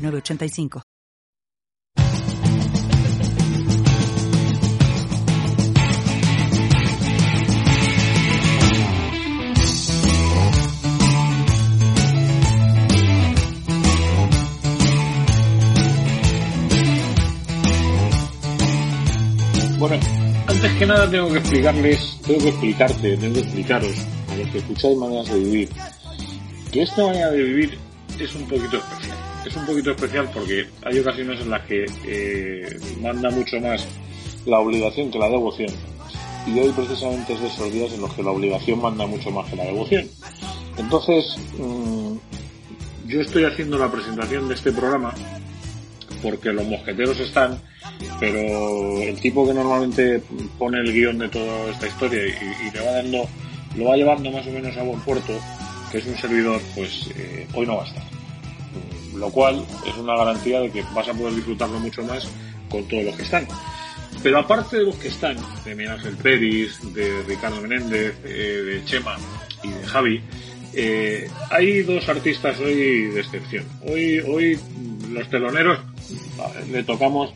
985. Bueno, antes que nada tengo que explicarles, tengo que explicarte, tengo que explicaros a los que escucháis maneras de vivir, que esta manera de vivir es un poquito especial es un poquito especial porque hay ocasiones en las que eh, manda mucho más la obligación que la devoción. Y hoy precisamente es de esos días en los que la obligación manda mucho más que la devoción. Entonces, mm, yo estoy haciendo la presentación de este programa porque los mosqueteros están, pero el tipo que normalmente pone el guion de toda esta historia y, le va dando, lo va llevando más o menos a buen puerto, que es un servidor, pues eh, hoy no va a estar lo cual es una garantía de que vas a poder disfrutarlo mucho más con todos los que están. Pero aparte de los que están, de Miguel Ángel Pérez, de Ricardo Menéndez, eh, de Chema y de Javi, eh, hay dos artistas hoy de excepción. Hoy, hoy los teloneros le tocamos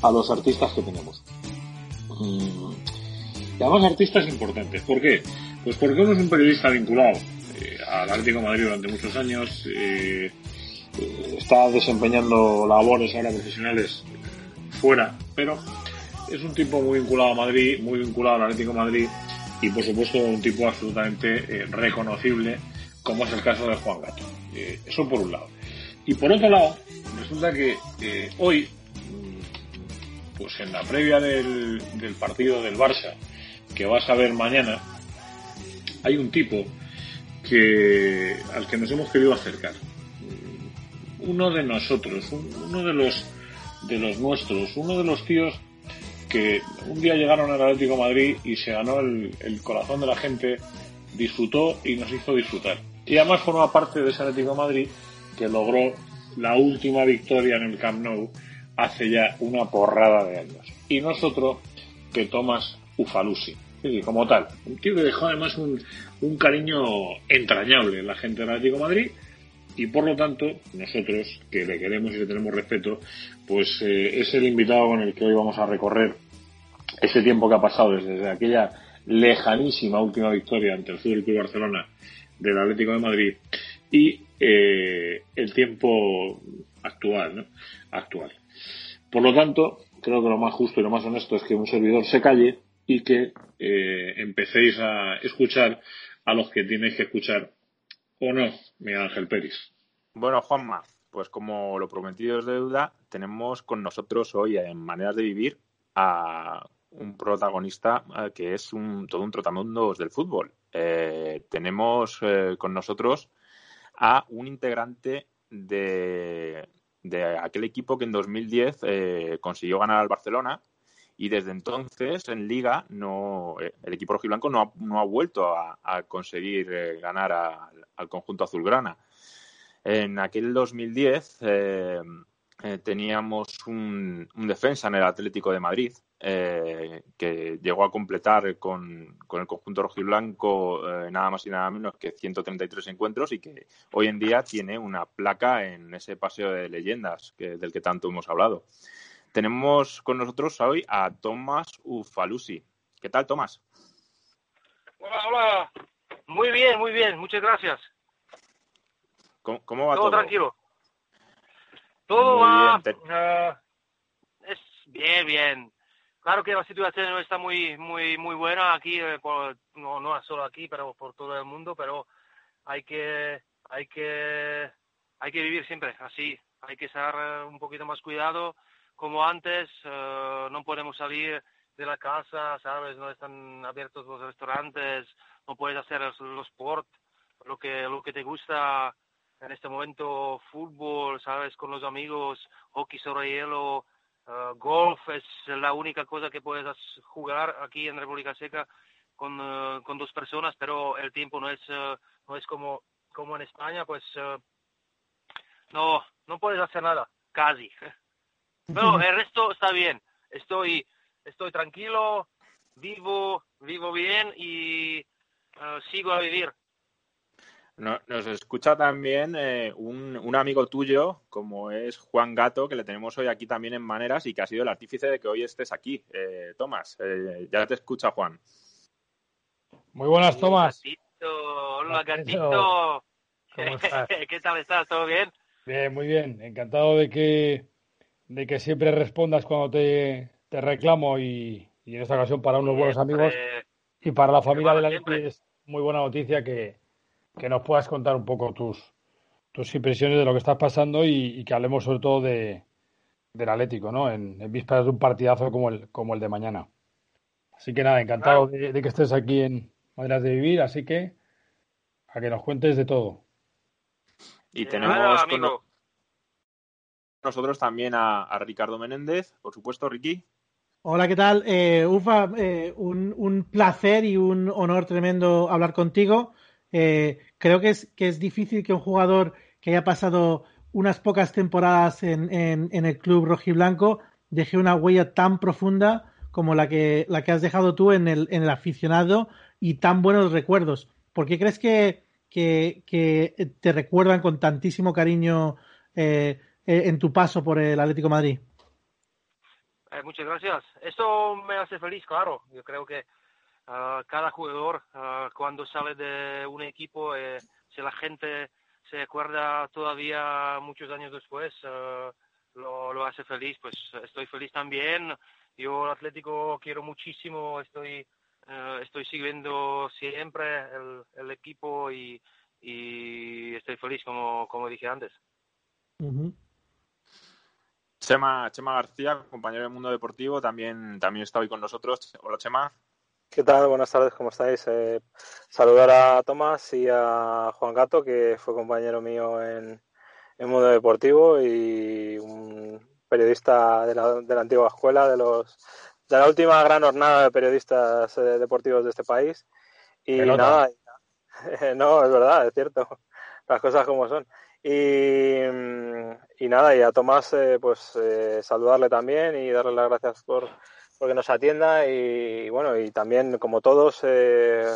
a los artistas que tenemos. Mm, y además artistas importantes. ¿Por qué? Pues porque uno es un periodista vinculado eh, al de Madrid durante muchos años, está desempeñando labores ahora profesionales fuera, pero es un tipo muy vinculado a Madrid, muy vinculado al Atlético Madrid y por supuesto un tipo absolutamente eh, reconocible como es el caso de Juan Gato. Eh, eso por un lado. Y por otro lado, resulta que eh, hoy, mm, pues en la previa del, del partido del Barça, que vas a ver mañana, hay un tipo que al que nos hemos querido acercar uno de nosotros, uno de los de los nuestros, uno de los tíos que un día llegaron al Atlético Madrid y se ganó el, corazón de la gente, disfrutó y nos hizo disfrutar. Y además forma parte de ese Atlético Madrid que logró la última victoria en el Camp Nou hace ya una porrada de años. Y nosotros que Tomás Ufalusi. como tal, un tío que dejó además un, un cariño entrañable en la gente del Atlético Madrid y por lo tanto nosotros que le queremos y le tenemos respeto pues eh, es el invitado con el que hoy vamos a recorrer ese tiempo que ha pasado desde aquella lejanísima última victoria ante el Fútbol Club Barcelona del Atlético de Madrid y eh, el tiempo actual ¿no? actual por lo tanto creo que lo más justo y lo más honesto es que un servidor se calle y que eh, empecéis a escuchar a los que tenéis que escuchar ¿O no, Miguel Ángel Pérez? Bueno, Juanma, pues como lo prometido es deuda, tenemos con nosotros hoy en Maneras de Vivir a un protagonista eh, que es un, todo un trotamundos del fútbol. Eh, tenemos eh, con nosotros a un integrante de, de, aquel equipo que en 2010 consiguió ganar al Barcelona y desde entonces en Liga no eh, el equipo rojiblanco no ha, no ha vuelto a, conseguir eh, ganar al conjunto azulgrana. En aquel 2010 eh, teníamos un, defensa en el Atlético de Madrid que llegó a completar con, con el conjunto rojiblanco nada más y nada menos que 133 encuentros y que hoy en día tiene una placa en ese paseo de leyendas del que tanto hemos hablado. Tenemos con nosotros hoy a Tomás Ufalusi. ¿Qué tal, Tomás? Hola, hola. Muy bien, muy bien. Muchas gracias. ¿Cómo, va todo? Todo tranquilo. Todo va... Eh, es bien, bien. Claro que la situación no está muy, muy, muy buena aquí, eh, no, no solo aquí, pero por todo el mundo, pero hay que, hay que, hay que vivir siempre así. Hay que estar eh, un poquito más cuidado como antes, eh, no podemos salir de la casa, ¿sabes? No están abiertos los restaurantes, no puedes hacer los sport, lo que, lo que te gusta en este momento fútbol, ¿sabes? Con los amigos, hockey sobre hielo, uh, golf es la única cosa que puedes jugar aquí en República Seca con, uh, con dos personas, pero el tiempo no es, uh, no es como, como en España, pues no, no puedes hacer nada, casi. Pero el resto está bien. Estoy, estoy tranquilo, vivo, vivo bien y sigo a vivir nos escucha también eh, un, amigo tuyo, como es Juan Gato, que le tenemos hoy aquí también en Maneras y que ha sido el artífice de que hoy estés aquí. Eh, Tomás, eh, ya te escucha Juan. Muy buenas, Tomás. Hola, Gatito. ¿Cómo estás? ¿Qué tal estás? ¿Todo bien? Bien, muy bien. Encantado de que, de que siempre respondas cuando te, reclamo y, en esta ocasión para unos buenos amigos y para la familia de la es muy buena noticia que, que nos puedas contar un poco tus, tus impresiones de lo que estás pasando y, que hablemos sobre todo de, del Atlético, ¿no? En, vísperas de un partidazo como el, como el de mañana. Así que nada, encantado de, que estés aquí en Maneras de Vivir, así que a que nos cuentes de todo. Y tenemos con nosotros también a, Ricardo Menéndez, por supuesto, Ricky. Hola, ¿qué tal? Eh, Ufa, eh, un, un, placer y un honor tremendo hablar contigo. Eh, creo que es, que es difícil que un jugador que haya pasado unas pocas temporadas en, en, el club rojiblanco deje una huella tan profunda como la que, la que has dejado tú en el, en el aficionado y tan buenos recuerdos. ¿Por qué crees que, que, te recuerdan con tantísimo cariño eh, eh, en tu paso por el Atlético Madrid? muchas gracias. Eso me hace feliz, claro. Yo creo que Ah, cada jugador ah, cuando sale de un equipo, eh, si la gente se acuerda todavía muchos años después, ah, lo, lo, hace feliz, pues estoy feliz también. Yo el Atlético quiero muchísimo, estoy, estoy siguiendo siempre el, el equipo y, y, estoy feliz como, como dije antes. Chema, Chema García, compañero del mundo deportivo, también, también está hoy con nosotros. Hola Chema. ¿Qué tal? Buenas tardes, ¿cómo estáis? Eh, saludar a Tomás y a Juan Gato, que fue compañero mío en, en Mundo Deportivo y un periodista de la, de la antigua escuela, de los de la última gran jornada de periodistas eh, deportivos de este país. Y nada, no, es verdad, es cierto, las cosas como son. Y, y nada, y a Tomás, eh, pues saludarle también y darle las gracias por porque nos atienda y, bueno, y también como todos eh,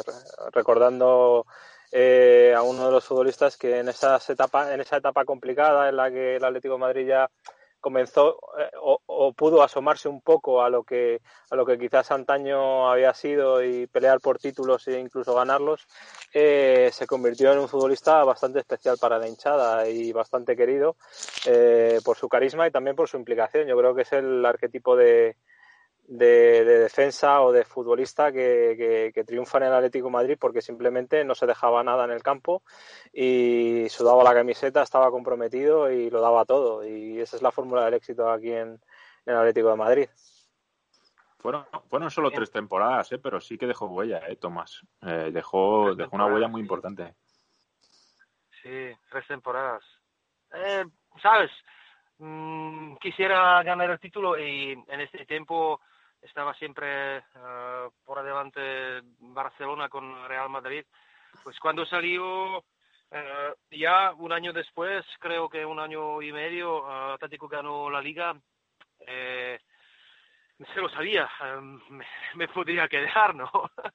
recordando eh, a uno de los futbolistas que en esa etapa, en esa etapa complicada en la que el Atlético Madrid ya comenzó eh, o, pudo asomarse un poco a lo que a lo que quizás antaño había sido y pelear por títulos e incluso ganarlos se convirtió en un futbolista bastante especial para la hinchada y bastante querido por su carisma y también por su implicación. Yo creo que es el arquetipo de, de, defensa o de futbolista que, que, triunfa en el Atlético Madrid porque simplemente no se dejaba nada en el campo y sudaba la camiseta, estaba comprometido y lo daba todo. Y esa es la fórmula del éxito aquí en, el Atlético de Madrid. Fueron, fueron solo tres temporadas, ¿eh? pero sí que dejó huella, ¿eh, Tomás? Eh, dejó, dejó una huella muy importante. Sí, tres temporadas. Eh, ¿Sabes? Mm, quisiera ganar el título y en este tiempo estaba siempre uh, por adelante Barcelona con Real Madrid. Pues cuando salió, uh, ya un año después, creo que un año y medio, uh, Atlético ganó la liga. Eh, se lo sabía, me, me, podría quedar, ¿no?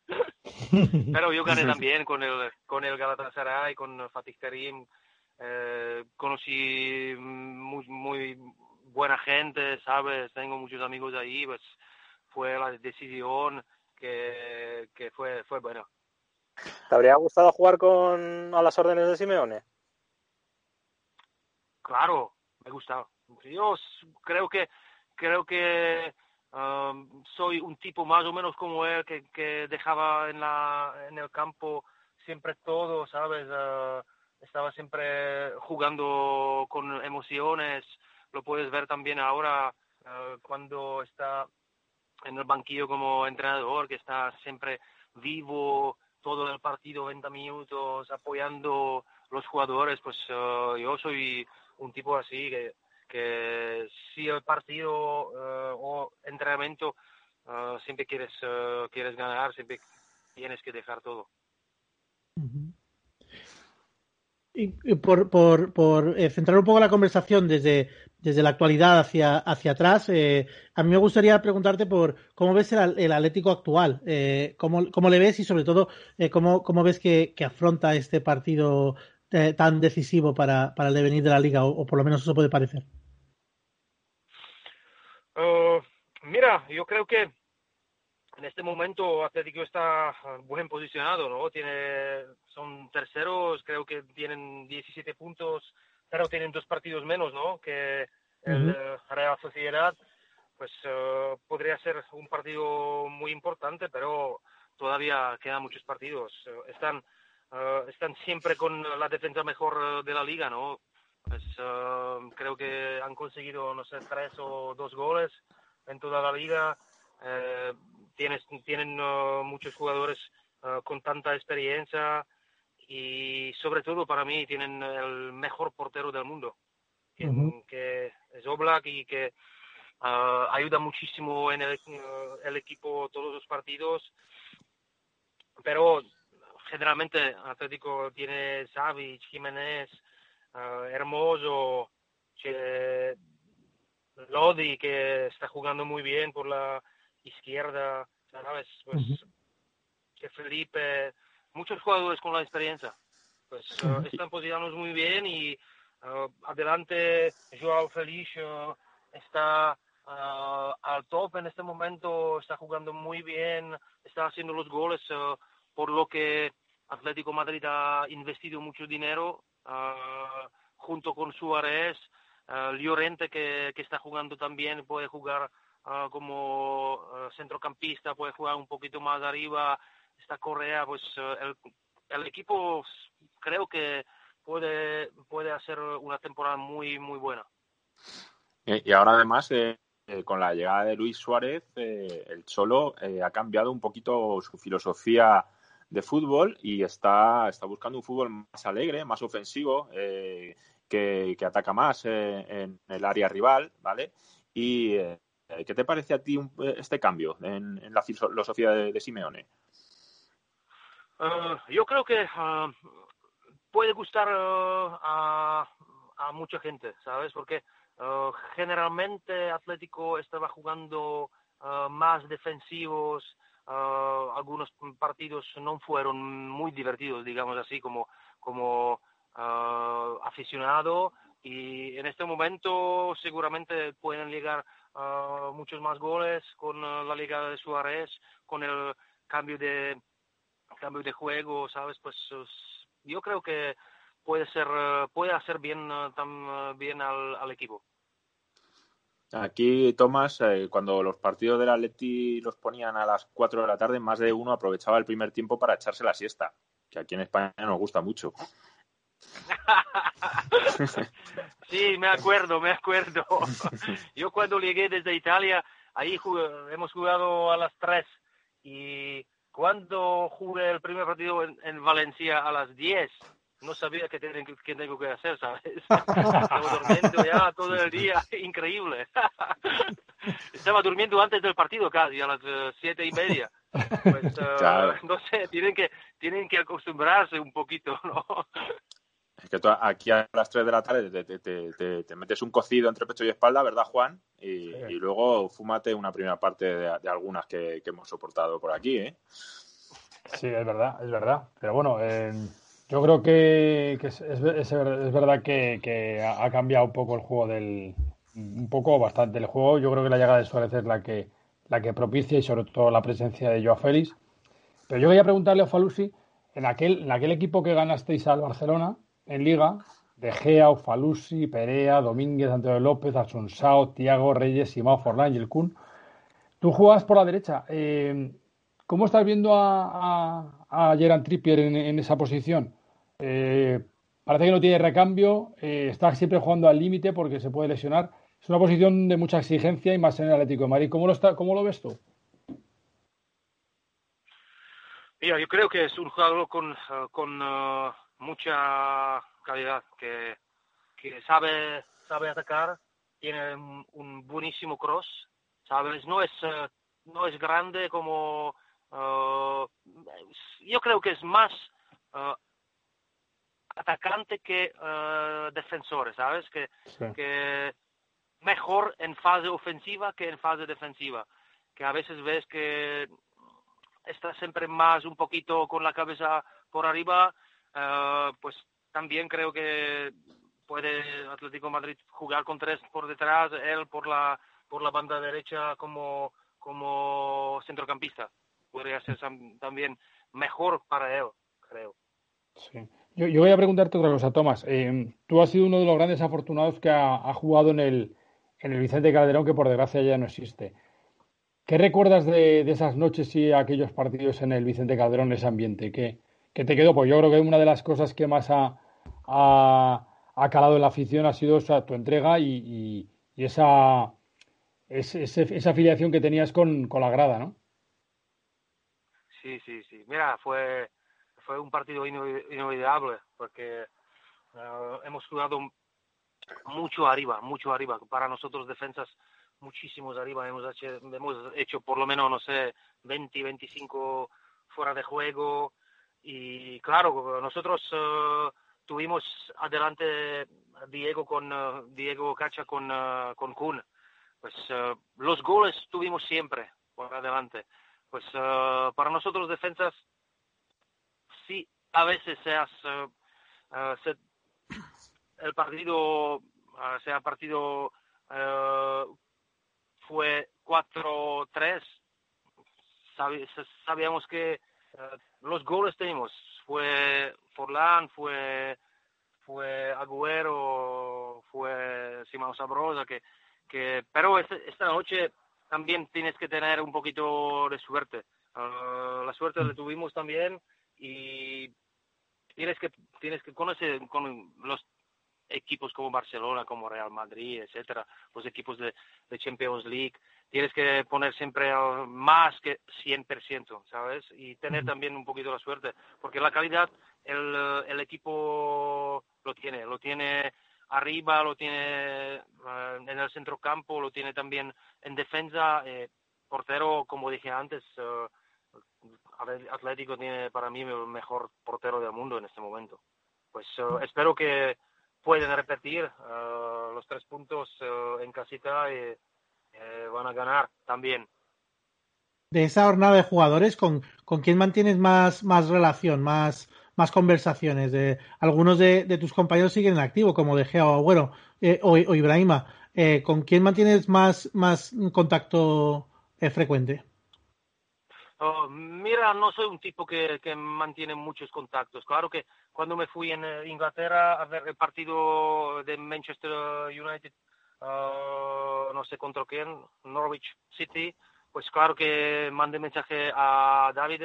Pero yo gané también con el, con el Galatasaray, con Fatih Karim. Eh, conocí muy, muy buena gente, ¿sabes? Tengo muchos amigos ahí, pues fue la decisión que, que fue, fue buena. ¿Te habría gustado jugar con a las órdenes de Simeone? Claro, me gusta. Yo creo que creo que um, soy un tipo más o menos como él que, que dejaba en la en el campo siempre todo, ¿sabes? Uh, estaba siempre jugando con emociones. Lo puedes ver también ahora uh, cuando está en el banquillo como entrenador, que está siempre vivo todo el partido, 20 minutos, apoyando los jugadores, pues yo soy un tipo así que, que si el partido o entrenamiento siempre quieres, quieres ganar, siempre tienes que dejar todo. Y por, por, por eh, centrar un poco la conversación desde, desde la actualidad hacia, hacia atrás, eh, a mí me gustaría preguntarte por cómo ves el, el Atlético actual, eh, cómo, cómo, le ves y sobre todo eh, cómo, cómo, ves que, que, afronta este partido eh, tan decisivo para, para, el devenir de la liga, o, por lo menos eso puede parecer. Uh, mira, yo creo que en este momento Atlético está buen posicionado, ¿no? Tiene, son terceros, creo que tienen 17 puntos, pero tienen dos partidos menos, ¿no? Que el uh -huh. Real Sociedad, pues uh, podría ser un partido muy importante, pero todavía quedan muchos partidos. Están, uh, están siempre con la defensa mejor de la liga, ¿no? Pues, creo que han conseguido, no sé, tres o dos goles en toda la liga. Eh, tienes, tienen uh, muchos jugadores uh, con tanta experiencia y sobre todo para mí tienen el mejor portero del mundo, que, uh -huh. que es Oblak y que uh, ayuda muchísimo en el, el, equipo todos los partidos, pero generalmente Atlético tiene Savic, Jiménez, Hermoso, que, Lodi que está jugando muy bien por la izquierda, ¿sabes? Pues uh -huh. que Felipe, muchos jugadores con la experiencia, pues uh -huh. uh, están posicionados muy bien y adelante Joao Félix está al top en este momento, está jugando muy bien, está haciendo los goles, por lo que Atlético Madrid ha investido mucho dinero junto con Suárez, Llorente que, que está jugando también, puede jugar uh, como uh, centrocampista, puede jugar un poquito más arriba, esta Correa, pues uh, el, el, equipo creo que puede, puede hacer una temporada muy, muy buena. Y ahora además, eh, eh, con la llegada de Luis Suárez, eh, el Cholo eh, ha cambiado un poquito su filosofía de fútbol y está, está buscando un fútbol más alegre, más ofensivo, eh, que, que, ataca más eh, en el área rival, ¿vale? Y ¿Qué te parece a ti un, este cambio en, en, la filosofía de, de Simeone? Uh, yo creo que uh, puede gustar uh, a, a, mucha gente, ¿sabes? Porque generalmente Atlético estaba jugando más defensivos, algunos partidos no fueron muy divertidos, digamos así, como, como aficionado y en este momento seguramente pueden llegar uh, muchos más goles con uh, la liga de Suárez, con el cambio de cambio de juego, sabes, pues yo creo que puede ser uh, puede hacer bien tan bien al, al, equipo. Aquí, Tomás, eh, cuando los partidos del Atleti los ponían a las 4 de la tarde, más de uno aprovechaba el primer tiempo para echarse la siesta, que aquí en España nos gusta mucho. sí, me acuerdo, me acuerdo. Yo cuando llegué desde Italia, ahí jugué, hemos jugado a las 3 y cuando jugué el primer partido en, en Valencia a las 10, no sabía qué, ten, qué tengo que hacer, ¿sabes? Estaba durmiendo ya todo el día, increíble. Estaba durmiendo antes del partido casi, a las uh, siete y media. Pues, uh, no sé, tienen que, tienen que acostumbrarse un poquito, ¿no? Es que tú aquí a las 3 de la tarde te, te, te, te, metes un cocido entre pecho y espalda, ¿verdad, Juan? Y, sí. y luego fúmate una primera parte de, de algunas que, que, hemos soportado por aquí, ¿eh? Sí, es verdad, es verdad. Pero bueno, eh, yo creo que, que es, es, es, verdad que, que, ha cambiado un poco el juego del. Un poco bastante el juego. Yo creo que la llegada de Suárez es la que, la que propicia y sobre todo la presencia de Joao Félix. Pero yo quería preguntarle a Falusi, en aquel, en aquel equipo que ganasteis al Barcelona, en Liga, De Gea, Ufalusi, Perea, Domínguez, Antonio López, Asunsao, Tiago, Reyes, Simao, Forlán y el Kun. Tú jugabas por la derecha. Eh, ¿Cómo estás viendo a, a, Trippier en, esa posición? Eh, parece que no tiene recambio, eh, está siempre jugando al límite porque se puede lesionar. Es una posición de mucha exigencia y más en el Atlético de Madrid. ¿Cómo lo, está, cómo lo ves tú? Mira, yo creo que es un jugador con, con uh, mucha calidad, que, que sabe, sabe atacar, tiene un, buenísimo cross, ¿sabes? No es, eh, no es grande como... Uh, yo creo que es más uh, atacante que uh, defensor, ¿sabes? Que, que mejor en fase ofensiva que en fase defensiva. Que a veces ves que está siempre más un poquito con la cabeza por arriba, pues también creo que puede Atlético Madrid jugar con tres por detrás, él por la por la banda derecha como como centrocampista. Podría ser también mejor para él, creo. Sí. Yo, yo, voy a preguntarte otra cosa, Tomás. Eh, tú has sido uno de los grandes afortunados que ha, jugado en el, en el Vicente Calderón, que por desgracia ya no existe. ¿Qué recuerdas de, de, esas noches y aquellos partidos en el Vicente Calderón, ese ambiente? ¿Qué, qué te quedó? Pues yo creo que una de las cosas que más ha, ha, ha calado en la afición ha sido tu entrega y, esa, esa afiliación que tenías con, la grada, ¿no? Sí, sí, sí. Mira, fue, fue un partido inolvidable porque eh, hemos jugado mucho arriba, mucho arriba. Para nosotros defensas muchísimos arriba. Hemos hecho, hemos hecho por lo menos, no sé, 20, 25 fuera de juego. Y claro, nosotros eh, tuvimos adelante Diego con uh, Diego Cacha con uh, con Kun. Pues uh, los goles tuvimos siempre por adelante. Pues para nosotros defensas sí a veces seas se, el partido sea partido fue 4-3 sabíamos que los goles tenemos fue Forlán, fue fue Agüero, fue Simao Sabrosa, que, que pero este, esta noche también tienes que tener un poquito de suerte. Ah, la suerte la tuvimos también y tienes que tienes que conocer con los equipos como Barcelona, como Real Madrid, etcétera, los equipos de Champions League, tienes que poner siempre más que 100%, ¿sabes? Y tener también un poquito la suerte, porque la calidad el, el equipo lo tiene, lo tiene arriba, lo tiene eh, en el centro campo, lo tiene también en defensa. Eh, portero, como dije antes, eh, Atlético tiene para mí el mejor portero del mundo en este momento. Pues espero que pueden repetir los tres puntos en casita y van a ganar también. De esa jornada de jugadores, ¿con, con quién mantienes más, más relación, más, más conversaciones. De, algunos de, tus compañeros siguen en activo, como De Gea o Agüero eh, o, Ibrahima. Eh, ¿Con quién mantienes más, más contacto eh, frecuente? Oh, mira, no soy un tipo que, que, mantiene muchos contactos. Claro que cuando me fui en Inglaterra a ver el partido de Manchester United, uh, no sé contra quién, Norwich City, pues claro que mandé mensaje a David,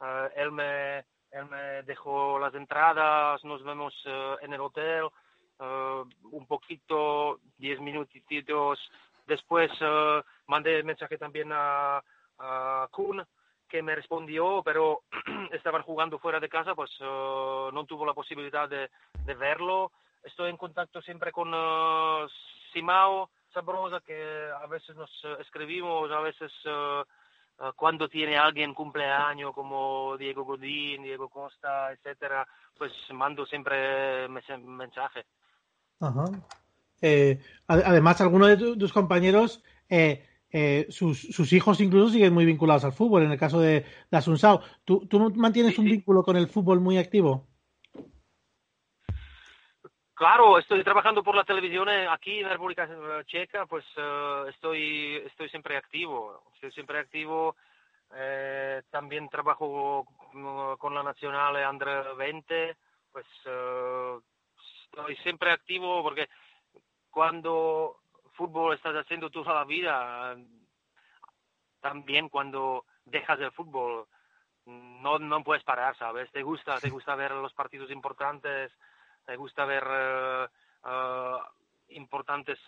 uh, él me, él me dejó las entradas, nos vemos eh, en el hotel, eh, un poquito, diez minutitos después uh, mandé mensaje también a, a Kuhn, que me respondió, pero estaban jugando fuera de casa, pues no tuvo la posibilidad de, verlo. Estoy en contacto siempre con Simao Sabrosa, que a veces nos escribimos, a veces Ah, cuando tiene alguien cumpleaños como Diego Godín, Diego Costa, etcétera, pues mando siempre mensaje. Ajá. Eh, además, algunos de tus compañeros, eh, eh, sus, sus, hijos incluso siguen muy vinculados al fútbol. En el caso de, de Asunsao, ¿tú, ¿tú mantienes un vínculo con el fútbol muy activo? Claro, estoy trabajando por la televisión eh, aquí en la República Checa, pues eh, estoy, estoy siempre activo, estoy siempre activo. Eh, también trabajo con la Nacional Under 20, pues estoy siempre activo porque cuando fútbol estás haciendo toda la vida, también cuando dejas el fútbol, no, no puedes parar, ¿sabes? Te gusta, te gusta ver los partidos importantes, te gusta ver uh, uh, importantes,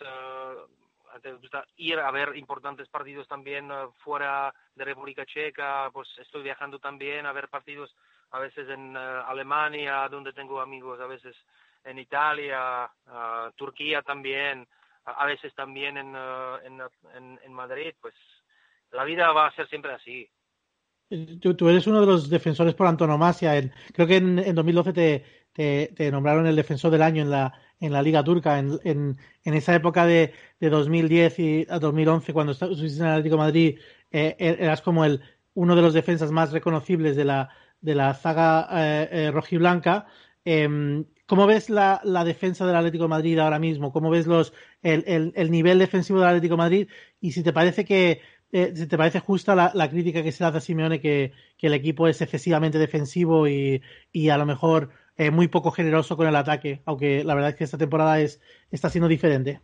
te gusta ir a ver importantes partidos también fuera de República Checa, pues estoy viajando también a ver partidos a veces en Alemania, donde tengo amigos, a veces en Italia, Turquía también, a, veces también en, en, en, Madrid, pues la vida va a ser siempre así. Tú, tú, eres uno de los defensores por antonomasia. creo que en, en 2012 te, te, te, nombraron el defensor del año en la, en la Liga Turca. En, en, en esa época de, de 2010 y a 2011, cuando estuviste en el Atlético Madrid, eh, er, eras como el, uno de los defensas más reconocibles de la, de la zaga eh, eh, rojiblanca. Eh, ¿Cómo ves la, la, defensa del Atlético de Madrid ahora mismo? ¿Cómo ves los, el, el, el, nivel defensivo del Atlético de Madrid? Y si te parece que eh, si te parece justa la, la, crítica que se le hace a Simeone que, que, el equipo es excesivamente defensivo y, y a lo mejor eh, muy poco generoso con el ataque, aunque la verdad es que esta temporada es, está siendo diferente.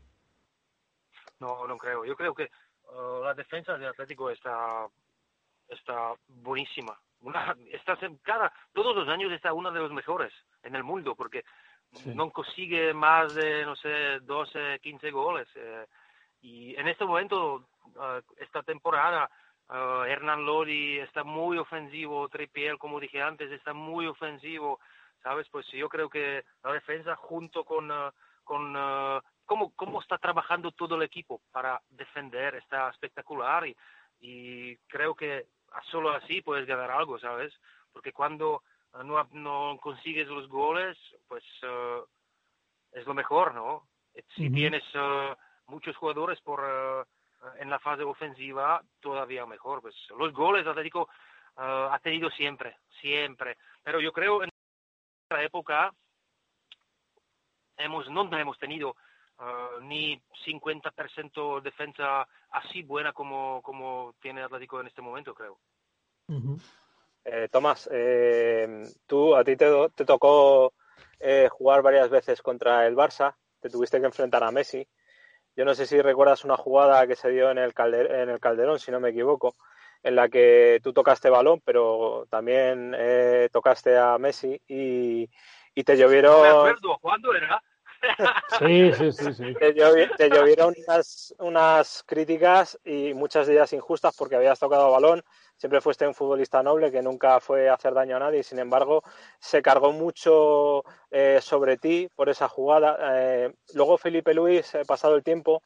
No, no creo. Yo creo que uh, la defensa del Atlético está, está buenísima una, está cada, todos los años está una de los mejores en el mundo porque sí. no consigue más de, no sé, 12, 15 goles. Eh, y en este momento, uh, esta temporada, uh, Hernán Lodi está muy ofensivo, Tripiel, como dije antes, está muy ofensivo, ¿sabes? Pues yo creo que la defensa junto con, uh, con cómo, cómo está trabajando todo el equipo para defender está espectacular y, y creo que solo así puedes ganar algo, ¿sabes? Porque cuando uh, no, no consigues los goles, pues uh, es lo mejor, ¿no? Si uh tienes uh, muchos jugadores por en la fase ofensiva, todavía mejor. Pues los goles Atlético ha tenido siempre, siempre. Pero yo creo en esta época hemos no hemos tenido Uh, ni 50% defensa así buena como, como tiene Atlético en este momento, creo. Uh -huh. eh, Tomás, eh, tú a ti te, te tocó eh, jugar varias veces contra el Barça, te tuviste que enfrentar a Messi. Yo no sé si recuerdas una jugada que se dio en el, Calder en el Calderón, si no me equivoco, en la que tú tocaste balón, pero también eh, tocaste a Messi y, y te llovieron. No me acuerdo, ¿cuándo era? Sí, sí, sí, sí. Te, llovi te llovieron unas, unas, críticas y muchas de ellas injustas porque habías tocado balón. Siempre fuiste un futbolista noble que nunca fue a hacer daño a nadie. Sin embargo, se cargó mucho eh, sobre ti por esa jugada. Eh, luego Felipe Luis, eh, pasado el tiempo,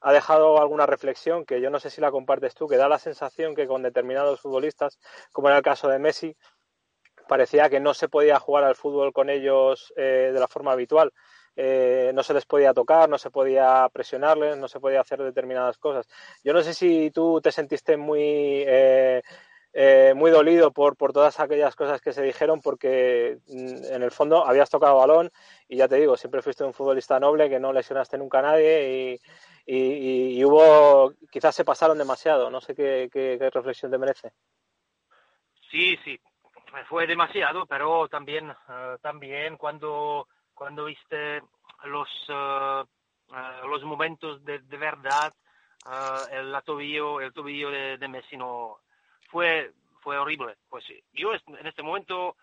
ha dejado alguna reflexión que yo no sé si la compartes tú, que da la sensación que con determinados futbolistas, como era el caso de Messi, parecía que no se podía jugar al fútbol con ellos eh, de la forma habitual eh, no se les podía tocar, no se podía presionarles, no se podía hacer determinadas cosas. Yo no sé si tú te sentiste muy, eh, eh, muy dolido por, por todas aquellas cosas que se dijeron, porque mm, en el fondo habías tocado balón y ya te digo, siempre fuiste un futbolista noble, que no lesionaste nunca a nadie y, y, hubo, quizás se pasaron demasiado. No sé qué, reflexión te merece. Sí, sí, fue demasiado, pero también, también cuando cuando viste los, uh, uh, los momentos de, de verdad, uh, el tobillo, el tobillo de, de, Messi no fue, fue horrible. Pues yo en este momento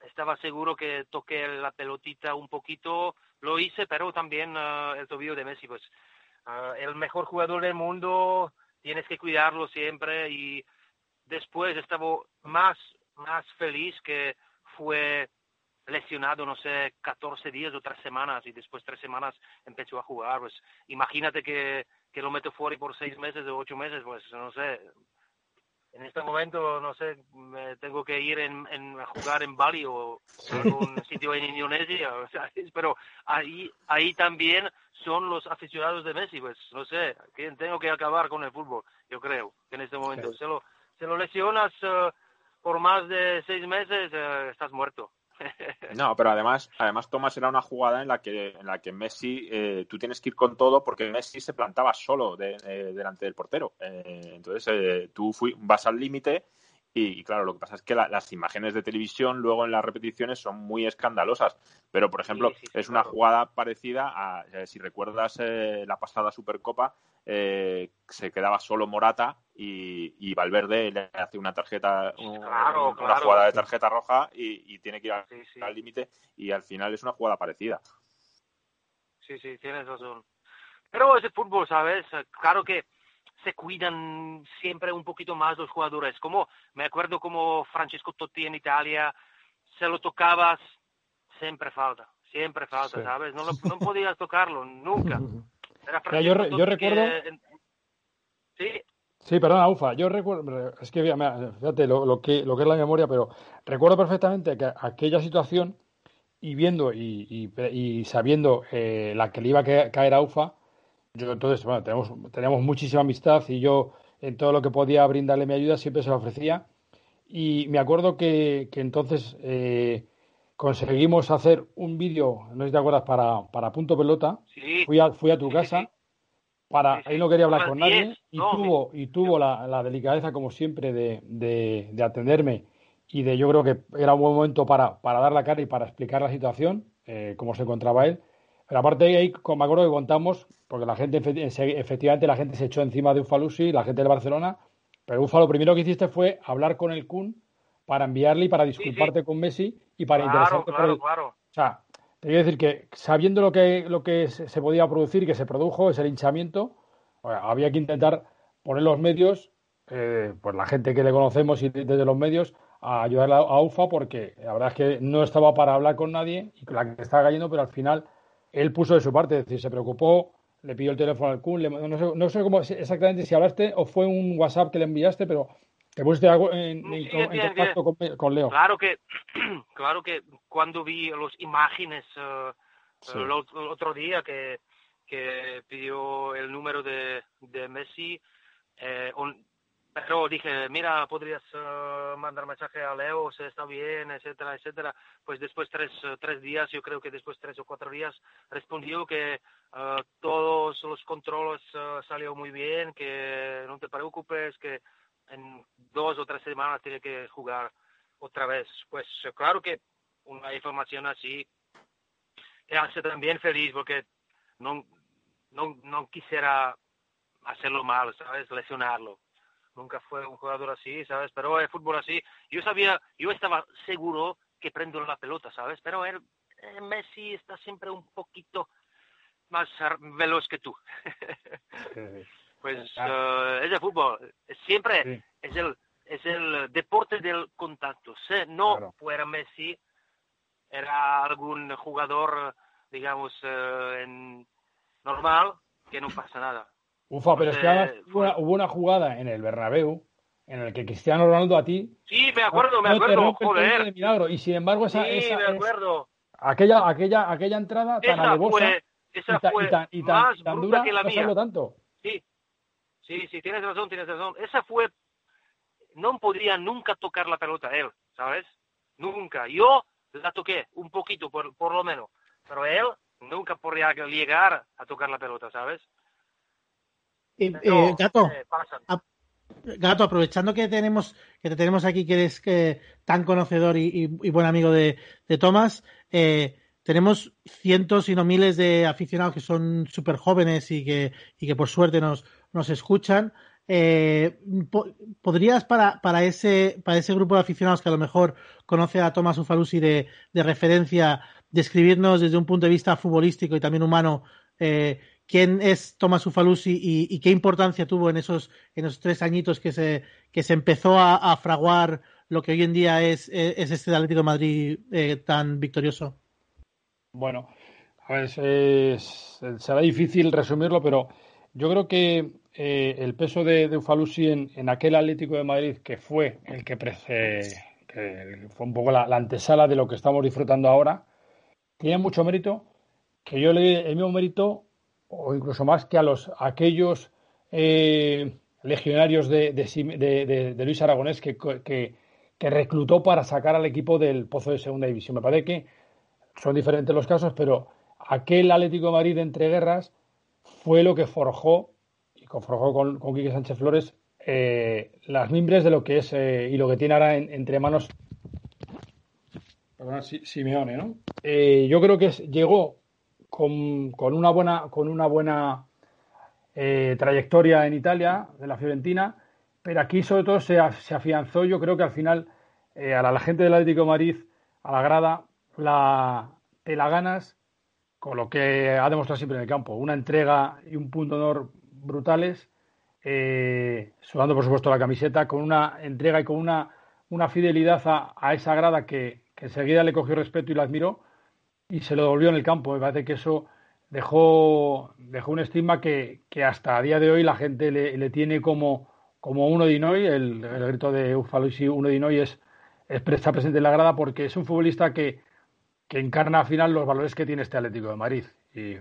estaba seguro que toqué la pelotita un poquito, lo hice, pero también el tobillo de Messi, pues el mejor jugador del mundo, tienes que cuidarlo siempre y después estaba más, más feliz que fue lesionado, no sé, 14 días o tres semanas y después tres semanas empezó a jugar. Pues imagínate que, que lo meto fuera por seis meses o ocho meses, pues no sé. En este momento, no sé, me tengo que ir en, en a jugar en Bali o en un sitio en Indonesia, o sea, pero ahí, ahí también son los aficionados de Messi, pues no sé, que tengo que acabar con el fútbol, yo creo, que en este momento. Sí. Se, lo, se lo lesionas uh, por más de seis meses, uh, estás muerto. No, pero además, además Tomás era una jugada en la que, en la que Messi, eh, tú tienes que ir con todo porque Messi se plantaba solo de, eh, delante del portero. Eh, entonces, eh, tú fui, vas al límite y, y, claro, lo que pasa es que la, las imágenes de televisión luego en las repeticiones son muy escandalosas. Pero, por ejemplo, sí, sí, es una jugada parecida a, si recuerdas la pasada Supercopa, eh, se quedaba solo Morata y, y, Valverde le hace una tarjeta, un, claro, una claro. jugada de tarjeta roja y, y tiene que ir al límite y al final es una jugada parecida. Sí, sí, tienes razón. Pero ese fútbol, ¿sabes? Claro que se cuidan siempre un poquito más los jugadores. Como me acuerdo como Francesco Totti en Italia, se lo tocabas, siempre falta, siempre falta, ¿sabes? No, no podías tocarlo, nunca. yo, recuerdo... Sí. Sí, perdona, Ufa, yo recuerdo, es que fíjate lo, que, lo que es la memoria, pero recuerdo perfectamente que aquella situación y viendo y, y, sabiendo eh, la que le iba a caer a Ufa, yo entonces, bueno, tenemos, teníamos muchísima amistad y yo en todo lo que podía brindarle mi ayuda siempre se la ofrecía. Y me acuerdo que, que entonces eh, conseguimos hacer un vídeo, no sé si te acuerdas, para, para Punto Pelota. Fui, a, fui a tu casa. Para, ahí no quería hablar con nadie y tuvo, y tuvo la, la, delicadeza, como siempre, de, de, de, atenderme y de yo creo que era un buen momento para, para dar la cara y para explicar la situación, eh, cómo se encontraba él. Pero aparte de ahí, me acuerdo que contamos, porque la gente, efectivamente, la gente se echó encima de Ufalusi, la gente de Barcelona, pero Ufa lo primero que hiciste fue hablar con el Kun para enviarle y para disculparte con Messi y para interesarte por el... Claro. O sea, te quiero decir que sabiendo lo que, lo que se podía producir y que se produjo, ese linchamiento, había que intentar poner los medios, eh, pues la gente que le conocemos y desde los medios, a ayudar a UFA porque la verdad es que no estaba para hablar con nadie y la que estaba cayendo, pero al final él puso de su parte, es decir, se preocupó, le pidió el teléfono al Kun, no, sé, no sé cómo exactamente si hablaste o fue un WhatsApp que le enviaste, pero te pusiste en, contacto con, Leo. Claro que, claro que cuando vi las imágenes eh, el, otro día que, que pidió el número de, de Messi, eh, pero dije, mira, podrías uh, mandar mensaje a Leo, si está bien, etcétera, etcétera. Pues después tres, uh, tres días, yo creo que después tres o cuatro días, respondió que uh, todos los controles salió muy bien, que no te preocupes, que en dos o tres semanas tiene que jugar otra vez. Pues claro que una información así te hace también feliz porque no, no, no quisiera hacerlo mal, ¿sabes? Lesionarlo nunca fue un jugador así, ¿sabes? Pero el fútbol así, yo sabía, yo estaba seguro que prendo la pelota, ¿sabes? Pero él, eh, Messi está siempre un poquito más veloz que tú. pues uh, es el fútbol, siempre es el es el deporte del contacto. Si no fuera Messi, era algún jugador, digamos, uh, en normal, que no pasa nada. Ufa, pero es que hubo, una, jugada en el Bernabéu en el que Cristiano Ronaldo a ti... Sí, me acuerdo, me acuerdo, joder. milagro. Y sin embargo esa... Sí, esa, me acuerdo. aquella, aquella, aquella entrada tan alevosa esa fue y tan, y tan, y tan dura, que la mía. tanto. Sí, sí, sí, tienes razón, tienes razón. Esa fue... No podría nunca tocar la pelota él, ¿sabes? Nunca. Yo la toqué un poquito, por, por lo menos. Pero él nunca podría llegar a tocar la pelota, ¿sabes? Eh, eh, gato, gato, aprovechando que tenemos que te tenemos aquí, que eres que, tan conocedor y, buen amigo de, de Tomás, eh, tenemos cientos y no miles de aficionados que son súper jóvenes y que, y que por suerte nos, nos escuchan. ¿Podrías para, para, ese, para ese grupo de aficionados que a lo mejor conoce a Tomás Ufalusi de, de referencia, describirnos desde un punto de vista futbolístico y también humano eh, quién es Tomás Ufalusi y, qué importancia tuvo en esos, en esos tres añitos que se, que se empezó a, fraguar lo que hoy en día es, es este Atlético de Madrid eh, tan victorioso? Bueno, pues será difícil resumirlo, pero yo creo que eh, el peso de, de Ufalusi en, aquel Atlético de Madrid que fue el que, que fue un poco la, la antesala de lo que estamos disfrutando ahora, tiene mucho mérito, que yo le doy el mismo mérito o incluso más que a los aquellos eh, legionarios de, de, Luis Aragonés que, que, reclutó para sacar al equipo del pozo de segunda división. Me parece que son diferentes los casos, pero aquel Atlético de Madrid entre guerras fue lo que forjó, y forjó con, Quique Sánchez Flores, eh, las mimbres de lo que es eh, y lo que tiene ahora entre manos Simeone, ¿no? yo creo que llegó con, con una buena, con una buena eh, trayectoria en Italia, de la Fiorentina, pero aquí sobre todo se, afianzó, yo creo que al final eh, a, la, gente del Atlético de Madrid, a la grada, la, te la ganas con lo que ha demostrado siempre en el campo, una entrega y un punto de honor brutales eh, sudando por supuesto la camiseta, con una entrega y con una, una fidelidad a, esa grada que, enseguida le cogió respeto y la admiró y se lo devolvió en el campo. Me parece que eso dejó, dejó un estigma que, hasta a día de hoy la gente le, tiene como, como uno de Inoy, el, grito de Ufaloisi uno de Inoy es, está presente en la grada porque es un futbolista que, que encarna al final los valores que tiene este Atlético de Madrid. Y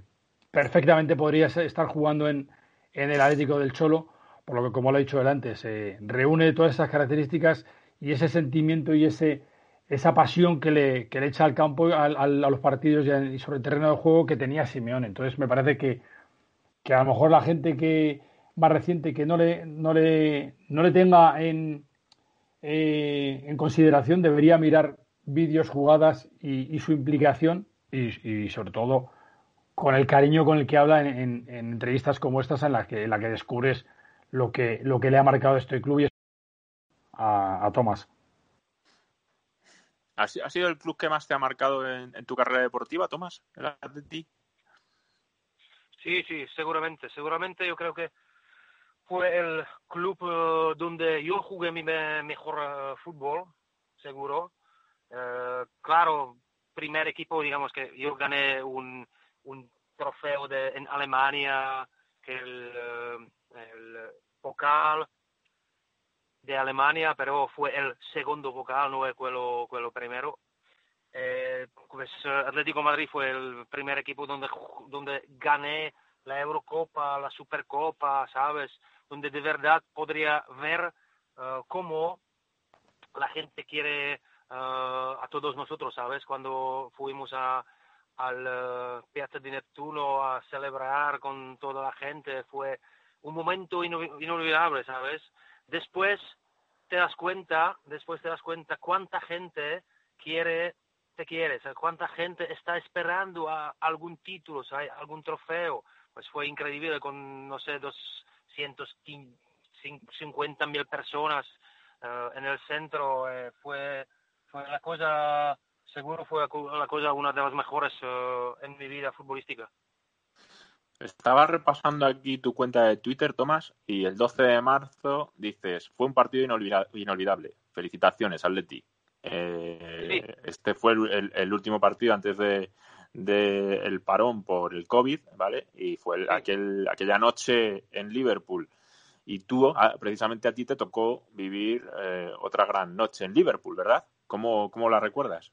perfectamente podría estar jugando en, en el Atlético del Cholo, por lo que, como lo he dicho antes, se reúne todas esas características y ese sentimiento y ese, esa pasión que le, que le echa al campo, a, los partidos y, sobre el terreno de juego que tenía Simeón. Entonces me parece que, que a lo mejor la gente que más reciente que no le, no le, no le tenga en, eh, en consideración debería mirar vídeos, jugadas y, y su implicación y, y sobre todo con el cariño con el que habla en, entrevistas como estas en las que, en la que descubres lo que, lo que le ha marcado este club y a, a Tomás. ¿Ha, sido el club que más te ha marcado en, tu carrera deportiva, Tomás? ¿El ti? Sí, sí, seguramente. Seguramente yo creo que fue el club eh, donde yo jugué mi mejor eh, fútbol, seguro. Eh, claro, primer equipo, digamos que yo gané un, un trofeo de, en Alemania, que el, eh, el vocal de Alemania, pero fue el segundo vocal, no es quello, quello primero. Eh, pues Atlético Madrid fue el primer equipo donde, donde gané la Eurocopa, la Supercopa, ¿sabes? Donde de verdad podría ver uh, cómo la gente quiere a todos nosotros, ¿sabes? Cuando fuimos a, al uh, Piazza di Nettuno a celebrar con toda la gente. Fue un momento inolvidable, ¿sabes? Después te das cuenta, después te das cuenta cuánta gente quiere, te quiere, cuánta gente está esperando a algún título, ¿sabes? algún trofeo. Pues fue increíble con, no sé, 250 mil personas uh, en el centro. Eh, fue, fue la cosa seguro fue la cosa una de las mejores eh, en mi vida futbolística. Estaba repasando aquí tu cuenta de Twitter, Tomás, y el 12 de marzo dices, fue un partido inolvidable. Felicitaciones, Atleti. Eh, Este fue el, último partido antes de, el parón por el COVID, ¿vale? Y fue aquel, aquella noche en Liverpool. Y tú, ah, precisamente a ti te tocó vivir eh, otra gran noche en Liverpool, ¿verdad? ¿Cómo, cómo la recuerdas?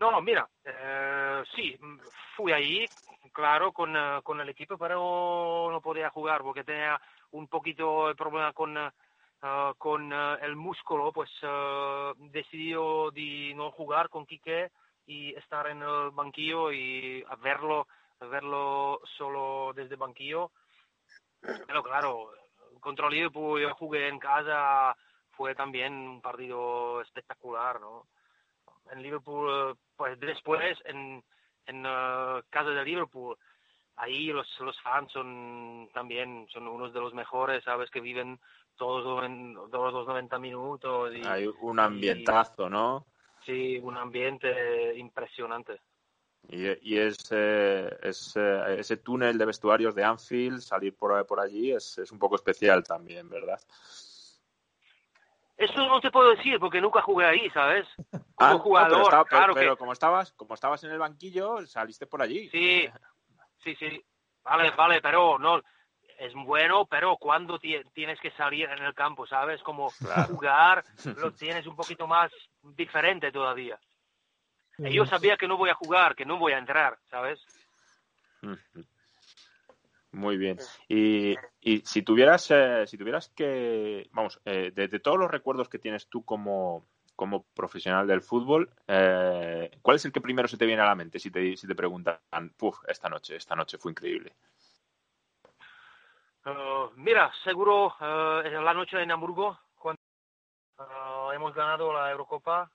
No, mira, eh, sí, fui ahí, claro, con, eh, con, el equipo, pero no podía jugar porque tenía un poquito de problema con, eh, con el músculo, pues decidió de no jugar con Quique y estar en el banquillo y verlo, verlo solo desde banquillo. Pero claro, contra Liverpool yo jugué en casa, fue también un partido espectacular, ¿no? en Liverpool, pues después en, en uh, casa de Liverpool, ahí los, los fans son también, son unos de los mejores, ¿sabes? Que viven todos, en, todos los 90 minutos. Y, Hay un ambientazo, ¿no? Sí, un ambiente impresionante. Y, y es, eh, es eh, ese túnel de vestuarios de Anfield, salir por, por allí, es, es un poco especial también, ¿verdad? Eso no te puedo decir porque nunca jugué ahí, ¿sabes? Como ah, jugador, claro pero, como estabas, como estabas en el banquillo, saliste por allí. Sí, sí, sí. Vale, vale, pero no es bueno, pero cuando tienes que salir en el campo, ¿sabes? Como jugar, lo tienes un poquito más diferente todavía. Y yo sabía que no voy a jugar, que no voy a entrar, ¿sabes? Muy bien. Y, y si tuvieras, eh, si tuvieras que, vamos, eh, de, todos los recuerdos que tienes tú como, como profesional del fútbol, eh, ¿cuál es el que primero se te viene a la mente si te, si te preguntan, puf, esta noche, esta noche fue increíble? Uh, mira, seguro uh, la noche en Hamburgo, cuando uh, hemos ganado la Eurocopa,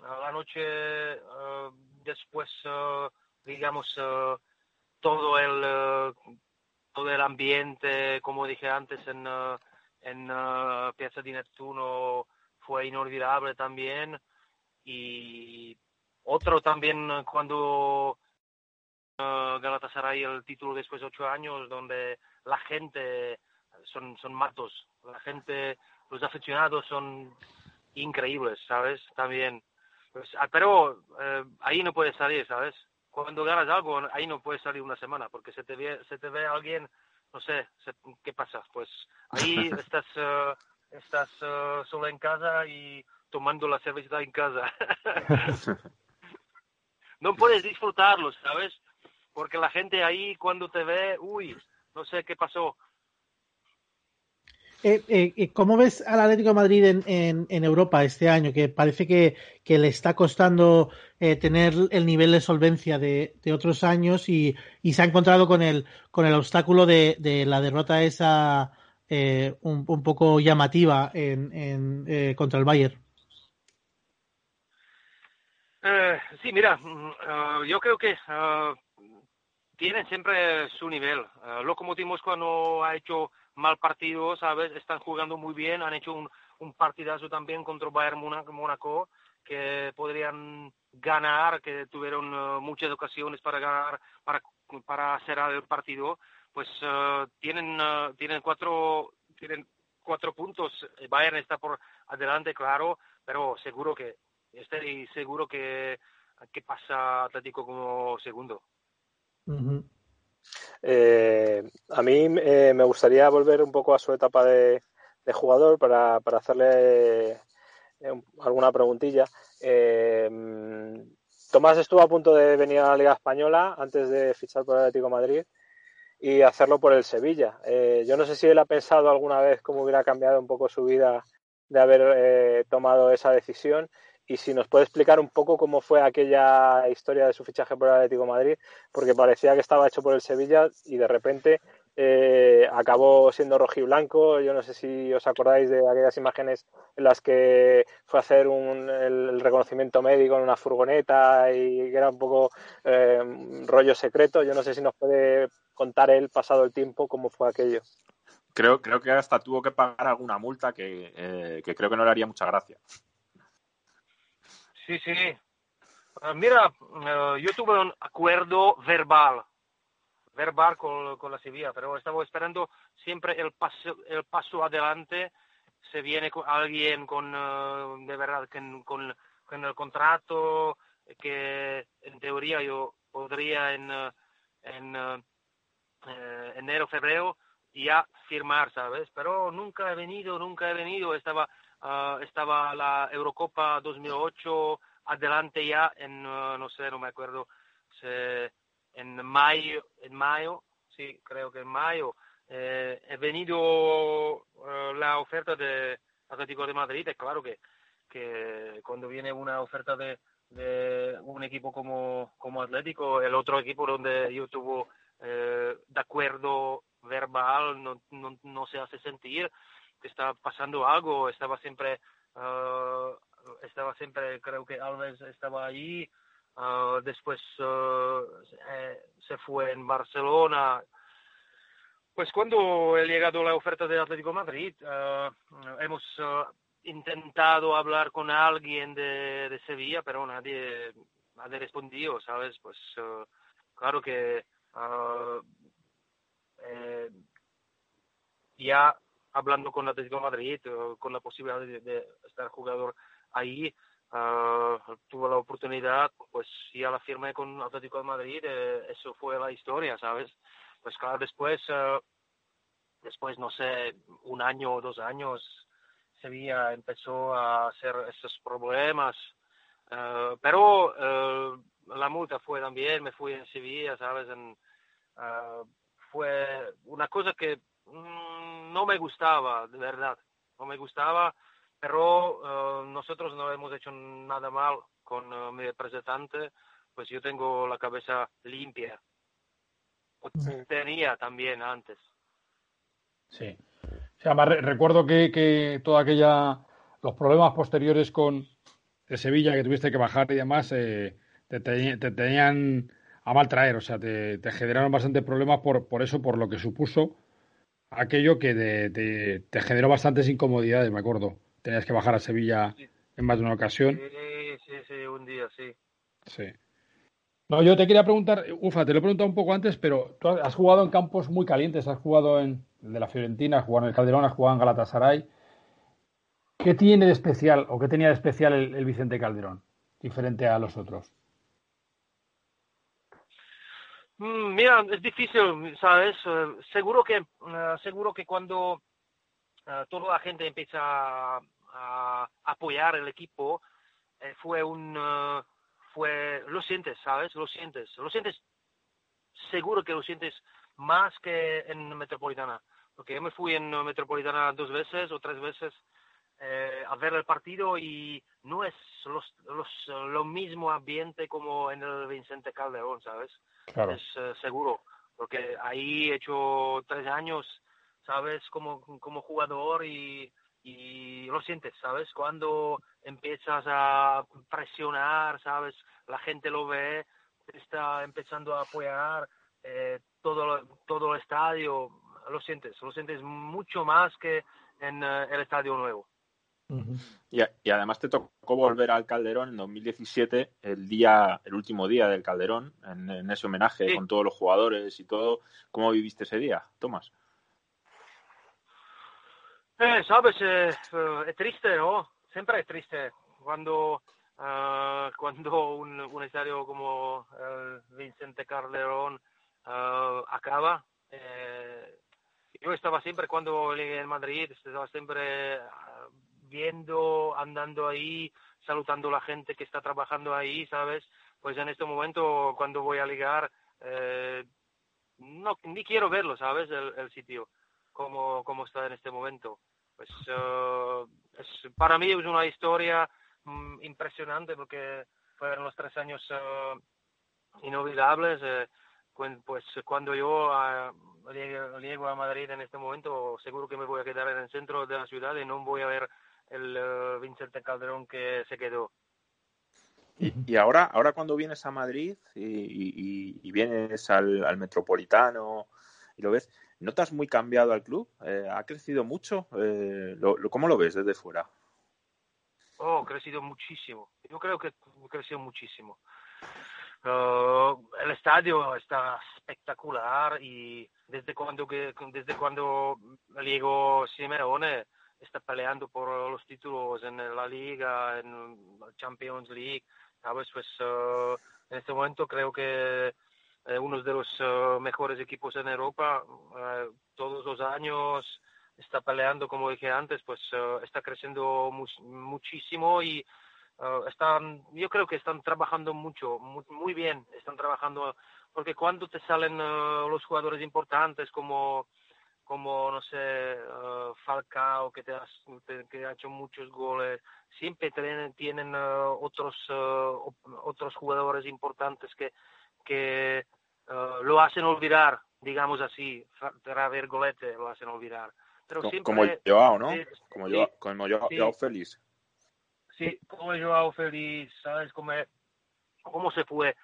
la noche después, digamos, todo el todo el ambiente, como dije antes, en, eh, en uh, Piazza di Nettuno fue inolvidable también. Y otro también cuando Galatasaray el título después de ocho años, donde la gente son, son matos, la gente, los aficionados son increíbles, ¿sabes? También. Pues, ah, pero eh, ahí no puedes salir, ¿sabes? Cuando ganas algo, ahí no puedes salir una semana, porque se te ve, se te ve alguien, no sé, ¿qué pasa? Pues ahí estás, uh, estás uh, solo en casa y tomando la cerveza en casa. no puedes disfrutarlo, ¿sabes? Porque la gente ahí cuando te ve, uy, no sé qué pasó, eh, eh, eh, ¿Cómo ves al Atlético de Madrid en, en, Europa este año? Que parece que, le está costando eh, tener el nivel de solvencia de, otros años y, se ha encontrado con el, con el obstáculo de, la derrota esa un, un, poco llamativa en, contra el Bayern. sí, mira, mm, yo creo que tienen siempre su nivel. Locomotiv cuando ha hecho mal partido, ¿sabes? Están jugando muy bien, han hecho un, un partidazo también contra Bayern Mónaco, que podrían ganar, que tuvieron uh, muchas ocasiones para ganar, para, para cerrar el partido, pues uh, tienen, uh, tienen cuatro, tienen cuatro puntos. Bayern está por adelante, claro, pero seguro que, estoy seguro que, que pasa Atlético como segundo. Eh, a mí eh, me gustaría volver un poco a su etapa de, jugador para, hacerle eh, alguna preguntilla. Tomás estuvo a punto de venir a la Liga Española antes de fichar por el Atlético Madrid y hacerlo por el Sevilla. yo no sé si él ha pensado alguna vez cómo hubiera cambiado un poco su vida de haber tomado esa decisión y si nos puede explicar un poco cómo fue aquella historia de su fichaje por el Atlético Madrid, porque parecía que estaba hecho por el Sevilla y de repente eh, acabó siendo rojiblanco. Yo no sé si os acordáis de aquellas imágenes en las que fue a hacer un, el, reconocimiento médico en una furgoneta y que era un poco eh, rollo secreto. Yo no sé si nos puede contar él, pasado el tiempo, cómo fue aquello. Creo, creo que hasta tuvo que pagar alguna multa que, eh, que creo que no le haría mucha gracia. Sí, sí. Ah, mira, eh, yo tuve un acuerdo verbal, verbal con, con, la Sevilla, pero estaba esperando siempre el paso, el paso adelante. Se viene con alguien con, eh, de verdad, con, con, el contrato, que en teoría yo podría en, eh, en enero, febrero ya firmar, ¿sabes? Pero nunca he venido, nunca he venido. Estaba Ah, estaba la Eurocopa 2008 adelante ya en, ah, no sé, no me acuerdo, en mayo, en mayo, sí, creo que en mayo, eh, he venido ah, la oferta de Atlético de Madrid, es claro que, que cuando viene una oferta de, de un equipo como, como Atlético, el otro equipo donde yo tuve eh, de acuerdo verbal no, no, no se hace sentir, estaba pasando algo, estaba siempre, uh, estaba siempre, creo que Alves estaba allí, uh, después uh, se fue en Barcelona. Pues cuando he llegado la oferta de Atlético Madrid, hemos intentado hablar con alguien de, Sevilla, pero nadie, nadie respondió, ¿sabes? Pues claro que eh, ya hablando con Atlético de Madrid, eh, con la posibilidad de, estar jugador ahí, uh, tuve la oportunidad, pues ya la firmé con Atlético de Madrid, eh, eso fue la historia, ¿sabes? Pues claro, después, después, no sé, un año o dos años, Sevilla empezó a hacer esos problemas, pero la multa fue también, me fui en Sevilla, ¿sabes? En, fue una cosa que no me gustaba, de verdad, no me gustaba, pero eh, nosotros no hemos hecho nada mal con eh, mi representante, pues yo tengo la cabeza limpia. Tenía también antes. Sí. además, recuerdo que, que toda aquella, los problemas posteriores con de Sevilla que tuviste que bajar y demás, eh, te, tenían a mal traer, o sea, te, te generaron bastantes problemas por, por eso, por lo que supuso aquello que te generó bastantes incomodidades, me acuerdo. Tenías que bajar a Sevilla en más de una ocasión. Sí, sí, sí, un día, sí. Sí. No, yo te quería preguntar, Ufa, te lo he preguntado un poco antes, pero tú has jugado en campos muy calientes, has jugado en el de la Fiorentina, has jugado en el Calderón, has jugado en Galatasaray. ¿Qué tiene de especial o qué tenía de especial el, Vicente Calderón, diferente a los otros? Mm, mira, es difícil, ¿sabes? Eh, seguro que, eh, seguro que cuando eh, toda la gente empieza a, apoyar el equipo, fue un, fue, lo sientes, ¿sabes? Lo sientes, lo sientes, seguro que lo sientes más que en Metropolitana, porque yo me fui en Metropolitana dos veces o tres veces a ver el partido y no es los, los, lo mismo ambiente como en el Vicente Calderón, ¿sabes? Es eh, seguro, porque ahí he hecho tres años, ¿sabes? Como, como jugador y, y lo sientes, ¿sabes? Cuando empiezas a presionar, ¿sabes? La gente lo ve, está empezando a apoyar eh, todo, todo el estadio, lo sientes, lo sientes mucho más que en el estadio nuevo y, además te tocó volver al Calderón en 2017, el día, el último día del Calderón, en, ese homenaje con todos los jugadores y todo. ¿Cómo viviste ese día, Tomás? Eh, sabes, eh, eh, es triste, ¿no? Siempre es triste cuando ah, cuando un, un, estadio como el Vicente Calderón ah, acaba. yo estaba siempre cuando llegué en Madrid, estaba siempre viendo, andando ahí, saludando a la gente que está trabajando ahí, ¿sabes? Pues en este momento, cuando voy a ligar, eh, no, ni quiero verlo, ¿sabes? El, sitio, como, como está en este momento. Pues uh, es, para mí es una historia mm, impresionante porque fueron los tres años uh, inolvidables. Eh, pues cuando yo uh, llego a Madrid en este momento, seguro que me voy a quedar en el centro de la ciudad y no voy a ver el uh, Vicente Calderón que se quedó. Y, ahora, ahora cuando vienes a Madrid y, vienes al, Metropolitano y lo ves, ¿notas muy cambiado al club? Eh, ¿Ha crecido mucho? Eh, lo, ¿Cómo lo ves desde fuera? Oh, ha crecido muchísimo. Yo creo que ha crecido muchísimo. Uh, el estadio está espectacular y desde cuando que desde cuando llegó Simeone está peleando por los títulos en la liga, en la Champions League, ¿sabes? Pues eh, en este momento creo que eh, uno de los eh, mejores equipos en Europa, todos los años está peleando, como dije antes, pues está creciendo muchísimo y están, yo creo que están trabajando mucho, muy, muy, bien, están trabajando, porque cuando te salen los jugadores importantes como como, no sé, uh, Falcao, que, te, que ha hecho muchos goles, siempre tienen, tienen uh, otros, uh, otros jugadores importantes que, que lo hacen olvidar, digamos así, para ver golete lo hacen olvidar. Pero como, siempre, como Joao, ¿no? como, Joao, como Joao, Félix. Sí, como Joao Félix, ¿sabes? Como, cómo se fue,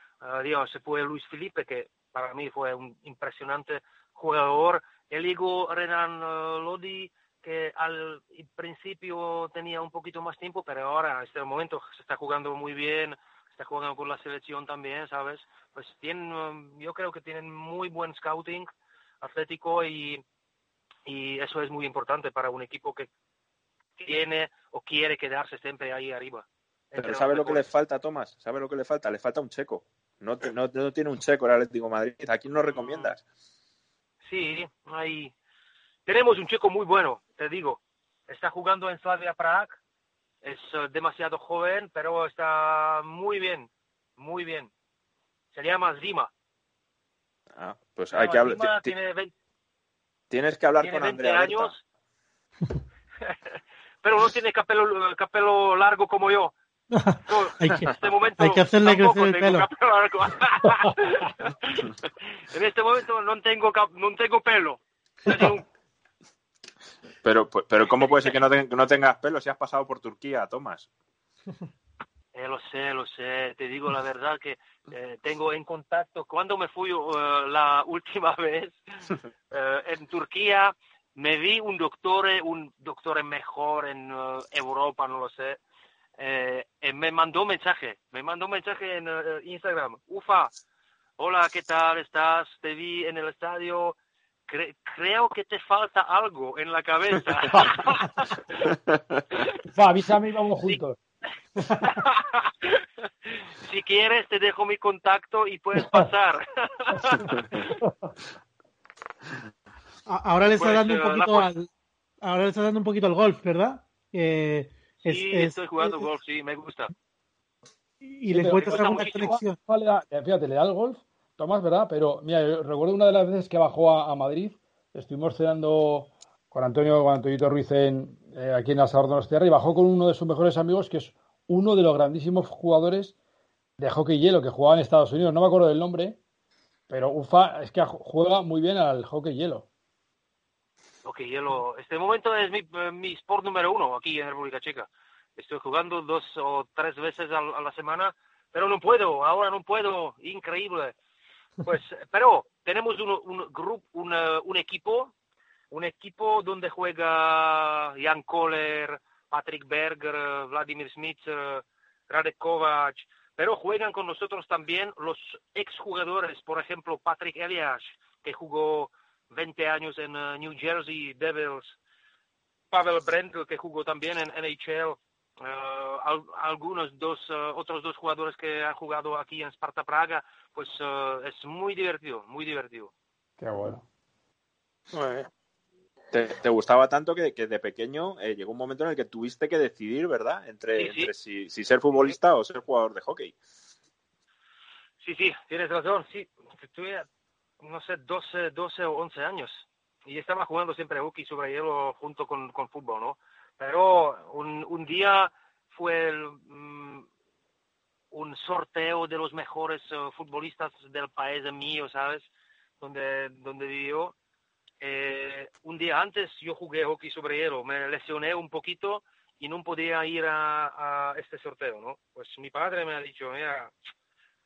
digamos, se fue Luis Felipe, que para mí fue un impresionante jugador, digo Renan Lodi, que al principio tenía un poquito más tiempo, pero ahora, en este momento, se está jugando muy bien, está jugando con la selección también, ¿sabes? Pues tienen, um, yo creo que tienen muy buen scouting atlético y, y eso es muy importante para un equipo que tiene o quiere quedarse siempre ahí arriba. Pero ¿sabe lo que le falta, Tomás? ¿Sabe lo que le falta? Le falta un checo. No, no, no tiene un checo el Atlético Madrid. ¿A quién lo recomiendas? Sí, ahí tenemos un chico muy bueno, te digo. Está jugando en Slavia Prague. Es eh, demasiado joven, pero está muy bien, muy bien. Se llama Zima. Ah, pues hay que hablar. Tienes que hablar con Andrea. años, pero no tiene capelo, capelo largo como yo. hay, que, este hay, que, hacerle crecer el pelo. en este momento no tengo, no tengo pelo. Pero, pero ¿cómo puede ser que no, no tengas pelo si has pasado por Turquía, Tomás? Eh, lo sé, lo sé. Te digo la verdad que eh, tengo en contacto. Cuando me fui uh, la última vez uh, en Turquía, me vi un doctor, un doctor mejor en uh, Europa, no lo sé eh, me mandó un mensaje, me mandó un mensaje en Instagram, Ufa, hola, ¿qué tal estás? Te vi en el estadio, creo que te falta algo en la cabeza. Ufa, avísame y vamos juntos. si quieres, te dejo mi contacto y puedes pasar. ahora le está pues, dando un poquito al, ahora le está dando un poquito al golf, ¿verdad? Eh, sí, estoy jugando golf, sí, me gusta. Y le encuentras alguna conexión. Fíjate, le da el golf, Tomás, ¿verdad? Pero mira, recuerdo una de las veces que bajó a, Madrid, estuvimos cenando con Antonio, con Antonio Ruiz en, eh, aquí en Asador de Tierra y bajó con uno de sus mejores amigos, que es uno de los grandísimos jugadores de hockey hielo que jugaba en Estados Unidos. No me acuerdo del nombre, pero Ufa es que juega muy bien al hockey hielo. Hockey hielo. Este momento es mi, mi sport número uno aquí en República Checa. Estoy jugando dos o tres veces a, la semana, pero no puedo, ahora no puedo. Increíble. Pues, pero tenemos un, un grupo, un equipo, un equipo donde juega Jan Kohler, Patrick Berger, Vladimir Smith, Radek Kovac, pero juegan con nosotros también los exjugadores, por ejemplo, Patrick Elias, que jugó 20 años en eh, New Jersey Devils, Pavel Brendel, que jugó también en NHL, eh, algunos dos, eh, otros dos jugadores que han jugado aquí en Sparta Praga, pues es muy divertido, muy divertido. Qué bueno. Te, gustaba tanto que, de pequeño eh, llegó un momento en el que tuviste que decidir, ¿verdad? Entre, si, ser futbolista o ser jugador de hockey. Sí, sí, tienes razón. Sí, tuve, no sé, 12, 12 o 11 años. Y estaba jugando siempre hockey sobre hielo junto con, con fútbol, ¿no? Pero un, un día fue mm, un sorteo de los mejores eh, futbolistas del país mío, ¿sabes? Donde, donde vivió eh, un día antes yo jugué hockey sobre hielo, me lesioné un poquito y no podía ir a, este sorteo, ¿no? Pues mi padre me ha dicho, mira,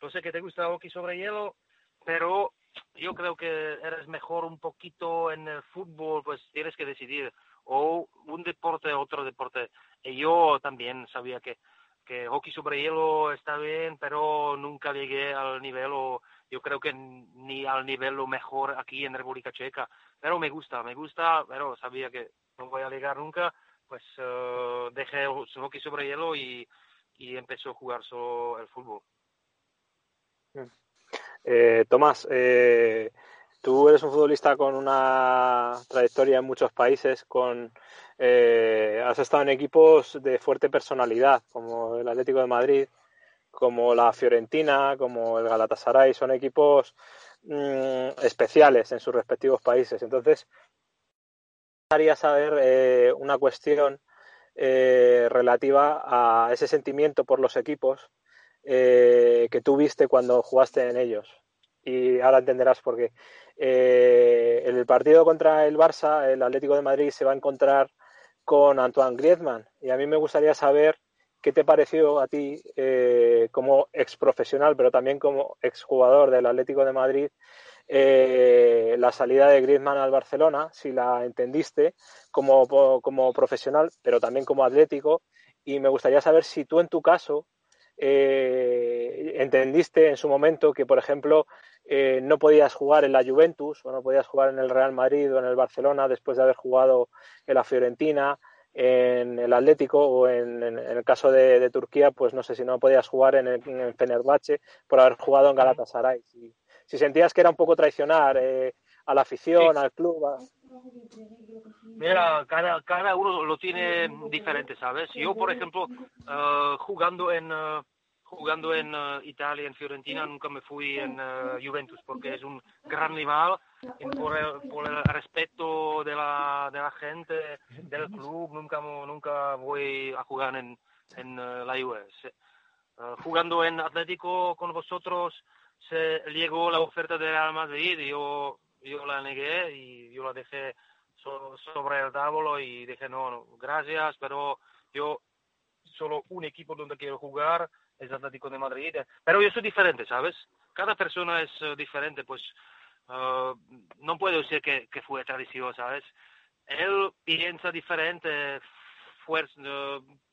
no sé que te gusta hockey sobre hielo, pero yo creo que eres mejor un poquito en el fútbol, pues tienes que decidir, o un deporte otro deporte. Y yo también sabía que, que hockey sobre hielo está bien, pero nunca llegué al nivel o yo creo que ni al nivel lo mejor aquí en República Checa, pero me gusta, me gusta, pero sabía que no voy a llegar nunca, pues uh, dejé el hockey sobre hielo y, y empezó a jugar solo el fútbol. Eh, Tomás, eh, tú eres un futbolista con una trayectoria en muchos países, con eh, has estado en equipos de fuerte personalidad, como el Atlético de Madrid, como la Fiorentina, como el Galatasaray, son equipos mm, especiales en sus respectivos países. Entonces, gustaría saber eh, una cuestión eh, relativa a ese sentimiento por los equipos eh, que tú viste cuando jugaste en ellos. Y ahora entenderás por qué. en el partido contra el Barça, el Atlético de Madrid se va a encontrar con Antoine Griezmann. Y a mí me gustaría saber ¿Qué te pareció a ti eh, como ex profesional, pero también como exjugador del Atlético de Madrid, eh, la salida de Griezmann al Barcelona, si la entendiste como, como profesional, pero también como atlético? Y me gustaría saber si tú en tu caso eh, entendiste en su momento que, por ejemplo, no podías jugar en la Juventus o no podías jugar en el Real Madrid o en el Barcelona después de haber jugado en la Fiorentina en el Atlético o en, el caso de, Turquía, pues no sé si no podías jugar en el, en Fenerbahce por haber jugado en Galatasaray. Si, si sentías que era un poco traicionar eh, a la afición, al club. Mira, cada, cada uno lo tiene diferente, ¿sabes? Yo, por ejemplo, uh, jugando en... Uh, jugando en uh, Italia, en Fiorentina, nunca me fui en Juventus porque es un gran rival por el, por el respeto de la, de la gente, del club, nunca, nunca voy a jugar en, en eh, la US. Eh, jugando en Atlético con vosotros, se llegó la oferta de Real Madrid y yo, yo la negué y yo la dejé sobre el tablo y dije no, gracias, pero yo solo un equipo donde quiero jugar es Atlético de Madrid. Pero yo soy diferente, ¿sabes? Cada persona es eh, diferente, pues Uh, no puedo decir que, fue tradición, ¿sabes? Él piensa diferente, fuerza,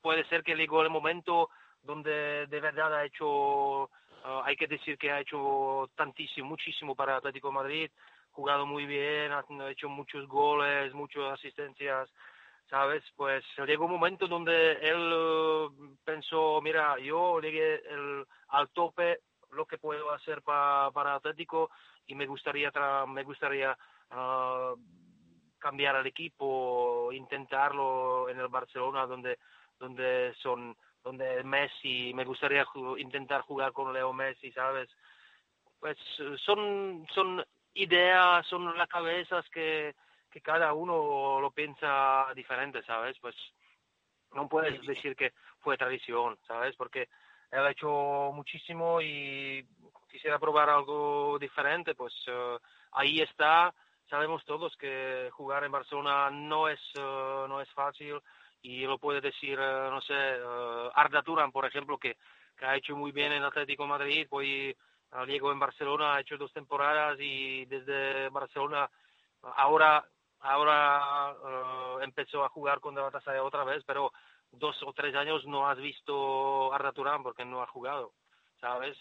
puede ser que llegó el momento donde de verdad ha hecho, hay que decir que ha hecho tantísimo, muchísimo para Atlético Madrid, jugado muy bien, ha hecho muchos goles, muchas asistencias, ¿sabes? Pues llegó un momento donde él pensó, mira, yo llegué al tope, lo que puedo hacer para Atlético y me gustaría, me gustaría ah, cambiar al equipo, intentarlo en el Barcelona donde, donde son donde Messi, me gustaría intentar jugar con Leo Messi, ¿sabes? Pues son, son ideas, son las cabezas que, que cada uno lo piensa diferente, ¿sabes? Pues no puedes decir que fue tradición, ¿sabes? Porque él ha hecho muchísimo y quisiera probar algo diferente, pues eh, ahí está. Sabemos todos que jugar en Barcelona no es, eh, no es fácil y lo puede decir, eh, no sé, Arda Turan, por ejemplo, que, que, ha hecho muy bien en Atlético Madrid, pues llegó en Barcelona, ha hecho dos temporadas y desde Barcelona ahora ahora empezó a jugar con Galatasaray otra vez, pero dos o tres años no has visto Arda Turán porque no ha jugado. ¿sabes?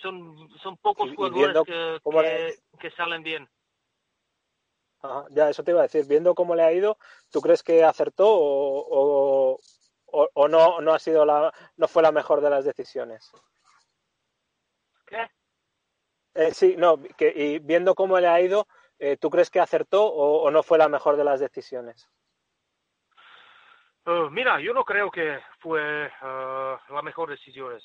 Son, son pocos jugadores que, que, salen bien. ya, eso te iba a decir. Viendo cómo le ha ido, ¿tú crees que acertó o, o, o, no, no ha sido la, no fue la mejor de las decisiones? Eh, sí, no, que, y viendo cómo le ha ido, eh, ¿tú crees que acertó o, no fue la mejor de las decisiones? Uh, mira, yo no creo que fue uh, la mejor decisión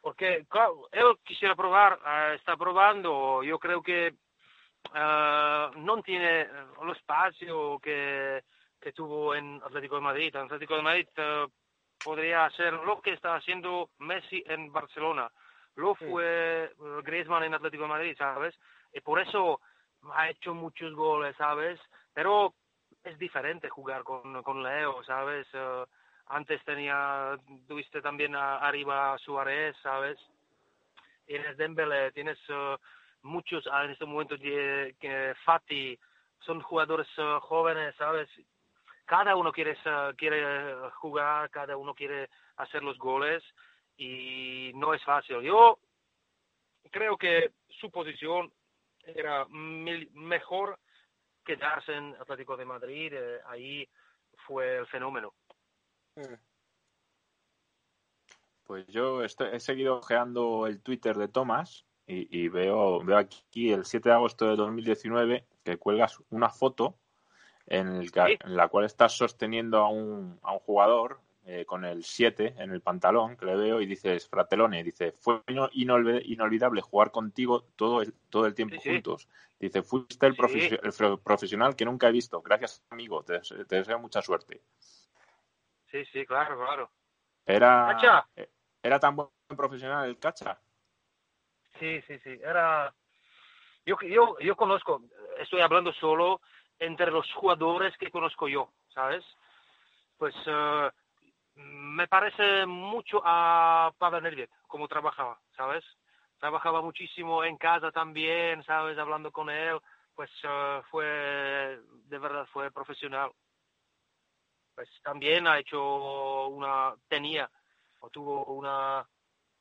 porque él quisiera probar, uh, está probando, yo creo que no tiene el espacio que, que, tuvo en Atlético de Madrid. En Atlético de Madrid podría hacer lo que está haciendo Messi en Barcelona, lo fue Griezmann en Atlético de Madrid, ¿sabes? Y por eso ha hecho muchos goles, ¿sabes? Pero es diferente jugar con, con Leo, ¿sabes? Antes tenía, tuviste también arriba Suárez, ¿sabes? Tienes Dembele, tienes uh, muchos en este momento que Fati, son jugadores uh, jóvenes, ¿sabes? Cada uno quiere, uh, quiere jugar, cada uno quiere hacer los goles y no es fácil. Yo creo que su posición era mejor quedarse en Atlético de Madrid, eh, ahí fue el fenómeno. Mm. Pues yo he seguido ojeando el Twitter de Tomás y, veo, veo aquí el 7 de agosto de 2019 que cuelgas una foto en, la cual estás sosteniendo a un, a un jugador eh, con el 7 en el pantalón, que le veo, y dices, Fratelone, dice, fue inolvidable jugar contigo todo el, todo el tiempo juntos. Dice, fuiste el, profesional que nunca he visto. Gracias, amigo, te deseo mucha suerte. Sí, sí, claro, claro. Era, eh, era tan buen profesional el Cacha. Sí, sí, sí. Era. Yo, yo, yo conozco, estoy hablando solo entre los jugadores que conozco yo, ¿sabes? Pues uh, me parece mucho a Pavel Nedved, como trabajaba, ¿sabes? Trabajaba muchísimo en casa también, ¿sabes? Hablando con él, pues uh, fue, de verdad, fue profesional pues también ha hecho una, tenía o tuvo una,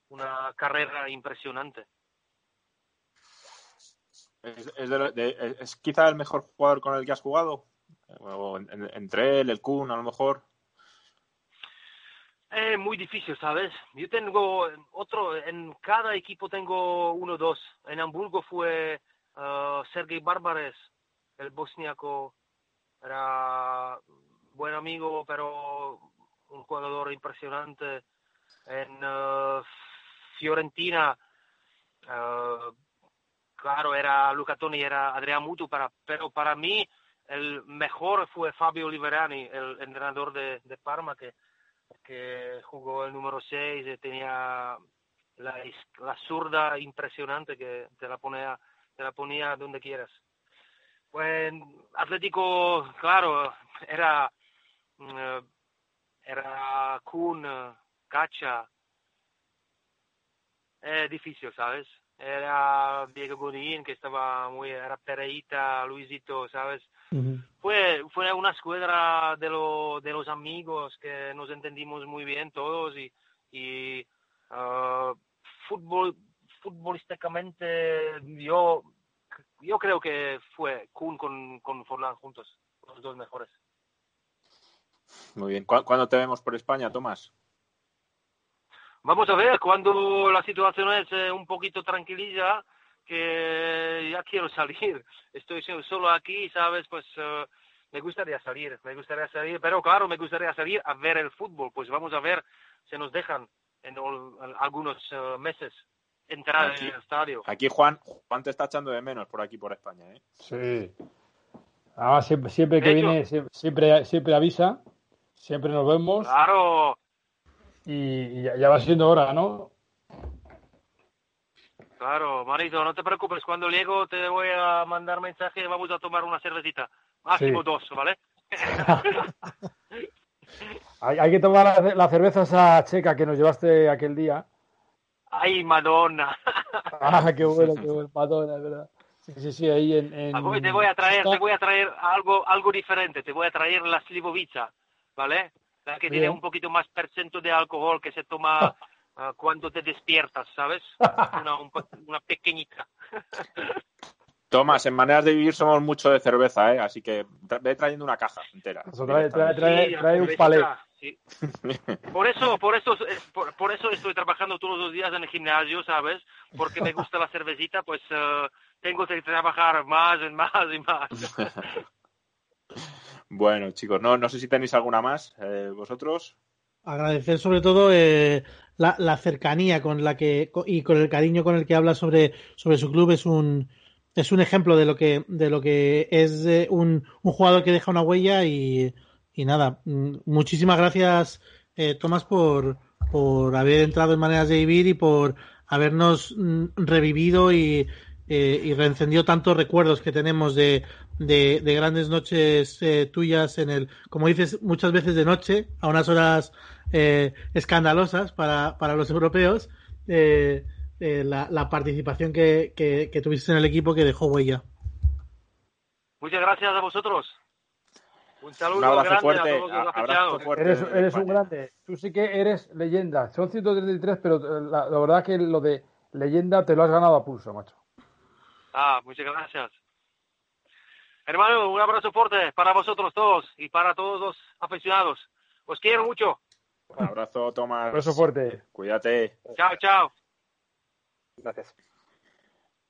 una carrera impresionante. ¿Es, es, quizá el mejor jugador con el que has jugado? entre él, el Kun, a lo mejor. Es muy difícil, ¿sabes? Yo tengo otro, en cada equipo tengo uno o dos. En Hamburgo fue uh, Sergei Barbares, el bosniaco. Era buen amigo, pero un jugador impresionante. En uh, Fiorentina, uh, claro, era Luca Toni, era Adrián Mutu, para, pero para mí el mejor fue Fabio Liberani, el entrenador de, de Parma, que, jugó el número 6 y tenía la, la zurda impresionante que te la ponía, te la ponía donde quieras. Pues Atlético, claro, era eh, era Kun, Cacha. Es difícil, ¿sabes? Era Diego Godín, que estaba muy, era Pereita, Luisito, ¿sabes? Fue, fue una escuadra de, lo, de los amigos que nos entendimos muy bien todos y, y uh, fútbol, futbolísticamente yo, yo creo que fue Kuhn con, con Forlán juntos, los dos mejores. Muy bien. ¿Cuándo te vemos por España, Tomás? Vamos a ver, cuando la situación es eh, un poquito tranquililla, que ya quiero salir. Estoy solo aquí, ¿sabes? Pues uh, me gustaría salir, me gustaría salir, pero claro, me gustaría salir a ver el fútbol. Pues vamos a ver, se nos dejan en, algunos uh, meses entrar en el estadio. Aquí Juan, Juan te está echando de menos por aquí, por España, ¿eh? Sí. Además, siempre, siempre que viene, siempre, siempre avisa, siempre nos vemos. Claro. Y, ya, ya va siendo hora, ¿no? Claro, Marito, no te preocupes. Cuando llego te voy a mandar mensaje y vamos a tomar una cervecita. Máximo dos, ¿vale? hay, que tomar la, cerveza esa checa que nos llevaste aquel día. ¡Ay, Madonna! ah, qué bueno, qué bueno, Madonna, verdad. Sí, sí, sí, ahí en... en... Te voy a traer, te voy a traer algo, algo diferente. Te voy a traer la Slivovica, ¿vale? La que tiene un poquito más percento de alcohol que se toma Ah, cuando te despiertas, ¿sabes? Una, pequeñita. Tomás, en maneras de vivir somos mucho de cerveza, ¿eh? Así que ve trayendo una caja entera. trae, un palet. Por eso, por eso, por, eso estoy trabajando todos los días en el gimnasio, ¿sabes? Porque me gusta la cervecita, pues eh, tengo que trabajar más y más y más. bueno, chicos, no, no sé si tenéis alguna más, eh, vosotros. Agradecer sobre todo eh, la, cercanía con la que y con el cariño con el que habla sobre, sobre su club es un es un ejemplo de lo que de lo que es eh, un, un, jugador que deja una huella y, y nada. Mm, muchísimas gracias eh, Tomás por por haber entrado en maneras de vivir y por habernos mm, revivido y, eh, y reencendido tantos recuerdos que tenemos de, de, grandes noches tuyas en el, como dices, muchas veces de noche, a unas horas eh, escandalosas para, para, los europeos eh, eh, la, la, participación que, que, tuviste en el equipo que dejó huella. Muchas gracias a vosotros. Un saludo grande fuerte, a todos los fuerte eres, eres un grande. Tú sí que eres leyenda. Son 133, pero la, la, verdad que lo de leyenda te lo has ganado a pulso, macho. Ah, muchas gracias. Hermano, un abrazo fuerte para vosotros todos y para todos los aficionados. Os quiero mucho. Un abrazo, Tomás. Un abrazo fuerte. Cuídate. Chao, chao. Gracias.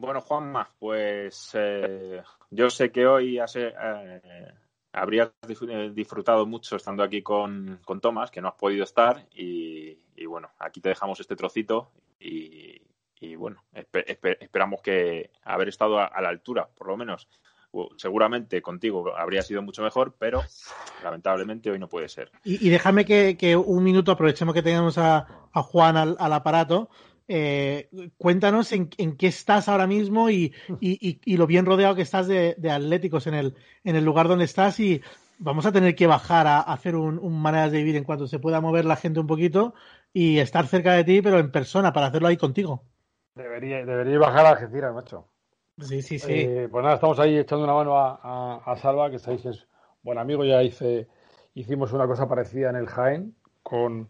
Bueno, Juanma, pues eh, yo sé que hoy eh, habrías disfrutado mucho estando aquí con, con Tomás, que no has podido estar, y, bueno, aquí te dejamos este trocito y, bueno, esperamos que haber estado a, la altura, por lo menos seguramente contigo habría sido mucho mejor, pero lamentablemente hoy no puede ser. Y, déjame que, un minuto aprovechemos que tenemos a, Juan al, aparato. Eh, cuéntanos en, qué estás ahora mismo y, lo bien rodeado que estás de, atléticos en el, en el lugar donde estás y vamos a tener que bajar a, hacer un, un maneras de vivir en cuanto se pueda mover la gente un poquito y estar cerca de ti, pero en persona, para hacerlo ahí contigo. Debería, debería bajar a Algeciras, macho. Sí, sí, sí. Eh, pues nada, estamos ahí echando una mano a, Salva, que sabéis es buen amigo. Ya hice, hicimos una cosa parecida en el Jaén, con,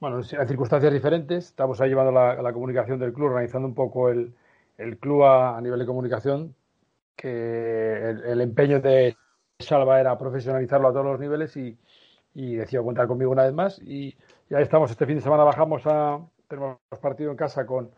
bueno, en circunstancias diferentes. Estamos ahí llevando la, comunicación del club, organizando un poco el, club a, nivel de comunicación, que el, empeño de Salva era profesionalizarlo a todos los niveles y, y decidió contar conmigo una vez más. Y ya estamos, este fin de semana bajamos a, tenemos partido en casa con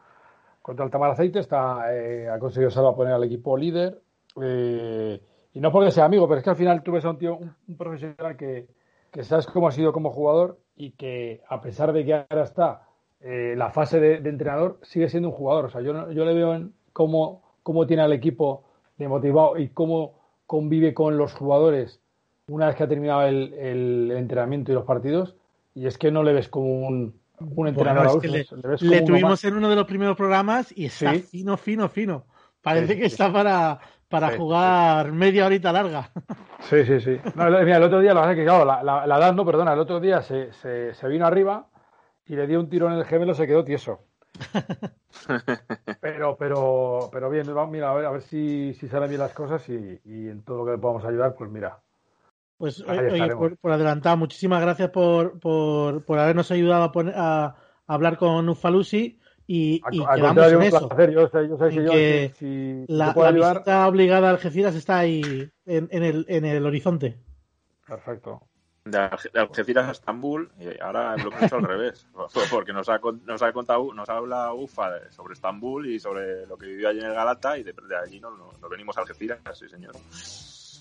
contra el Tamar Aceite, está, eh, ha conseguido Salva poner al equipo líder. Eh, y no porque sea amigo, pero es que al final tú ves a un tío, un, profesional que, que, sabes cómo ha sido como jugador y que a pesar de que ahora está eh, la fase de, entrenador, sigue siendo un jugador. O sea, yo, yo le veo en cómo, cómo tiene al equipo de motivado y cómo convive con los jugadores una vez que ha terminado el, el entrenamiento y los partidos. Y es que no le ves como un, un entrenador le, tuvimos en uno de los primeros programas y está fino, fino, fino. Parece que está para, para jugar media horita larga. Sí, sí, sí. mira, el otro día, la verdad es que, claro, la, la, la edad no, perdona, el otro día se, se, se, vino arriba y le dio un tiro en el gemelo, se quedó tieso. pero, pero, pero bien, mira, a ver, a ver si, si salen bien las cosas y, y en todo lo que le podamos ayudar, pues mira, Pues oye, por, adelantado, muchísimas gracias por, por, por habernos ayudado a, poner, a, hablar con Ufalusi y, y quedamos en eso. Yo sé, yo sé que, si, la, la visita obligada a Algeciras está ahí en, en, el, en el horizonte. Perfecto de Algeciras a Estambul y ahora lo he hecho al revés porque nos ha, nos ha contado nos habla Ufa sobre Estambul y sobre lo que vivió allí en el Galata y de, allí nos, nos, venimos a Algeciras sí señor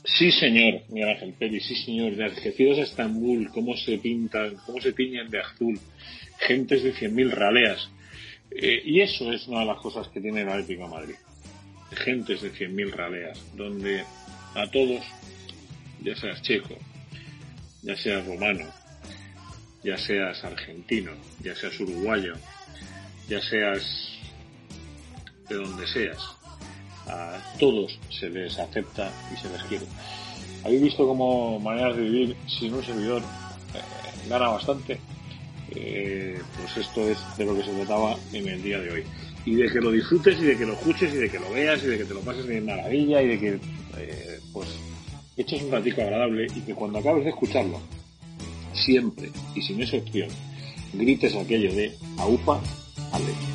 sí señor Miguel Ángel Pérez sí señor de Algeciras a Estambul cómo se pintan cómo se tiñen de azul gentes de 100.000 raleas. Eh, y eso es una de las cosas que tiene la épica Madrid. Gentes de 100.000 raleas donde a todos ya seas checo ya seas romano, ya seas argentino, ya seas uruguayo, ya seas de donde seas, a todos se les acepta y se les quiere. Habéis visto cómo maneras de vivir sin un servidor eh, gana bastante. Eh, pues esto es de lo que se trataba en el día de hoy. Y de que lo disfrutes y de que lo escuches y de que lo veas y de que te lo pases de maravilla y de que eh, pues eches un ratico agradable y que cuando acabes de escucharlo, siempre y sin excepción, grites aquello de AUPA, ale.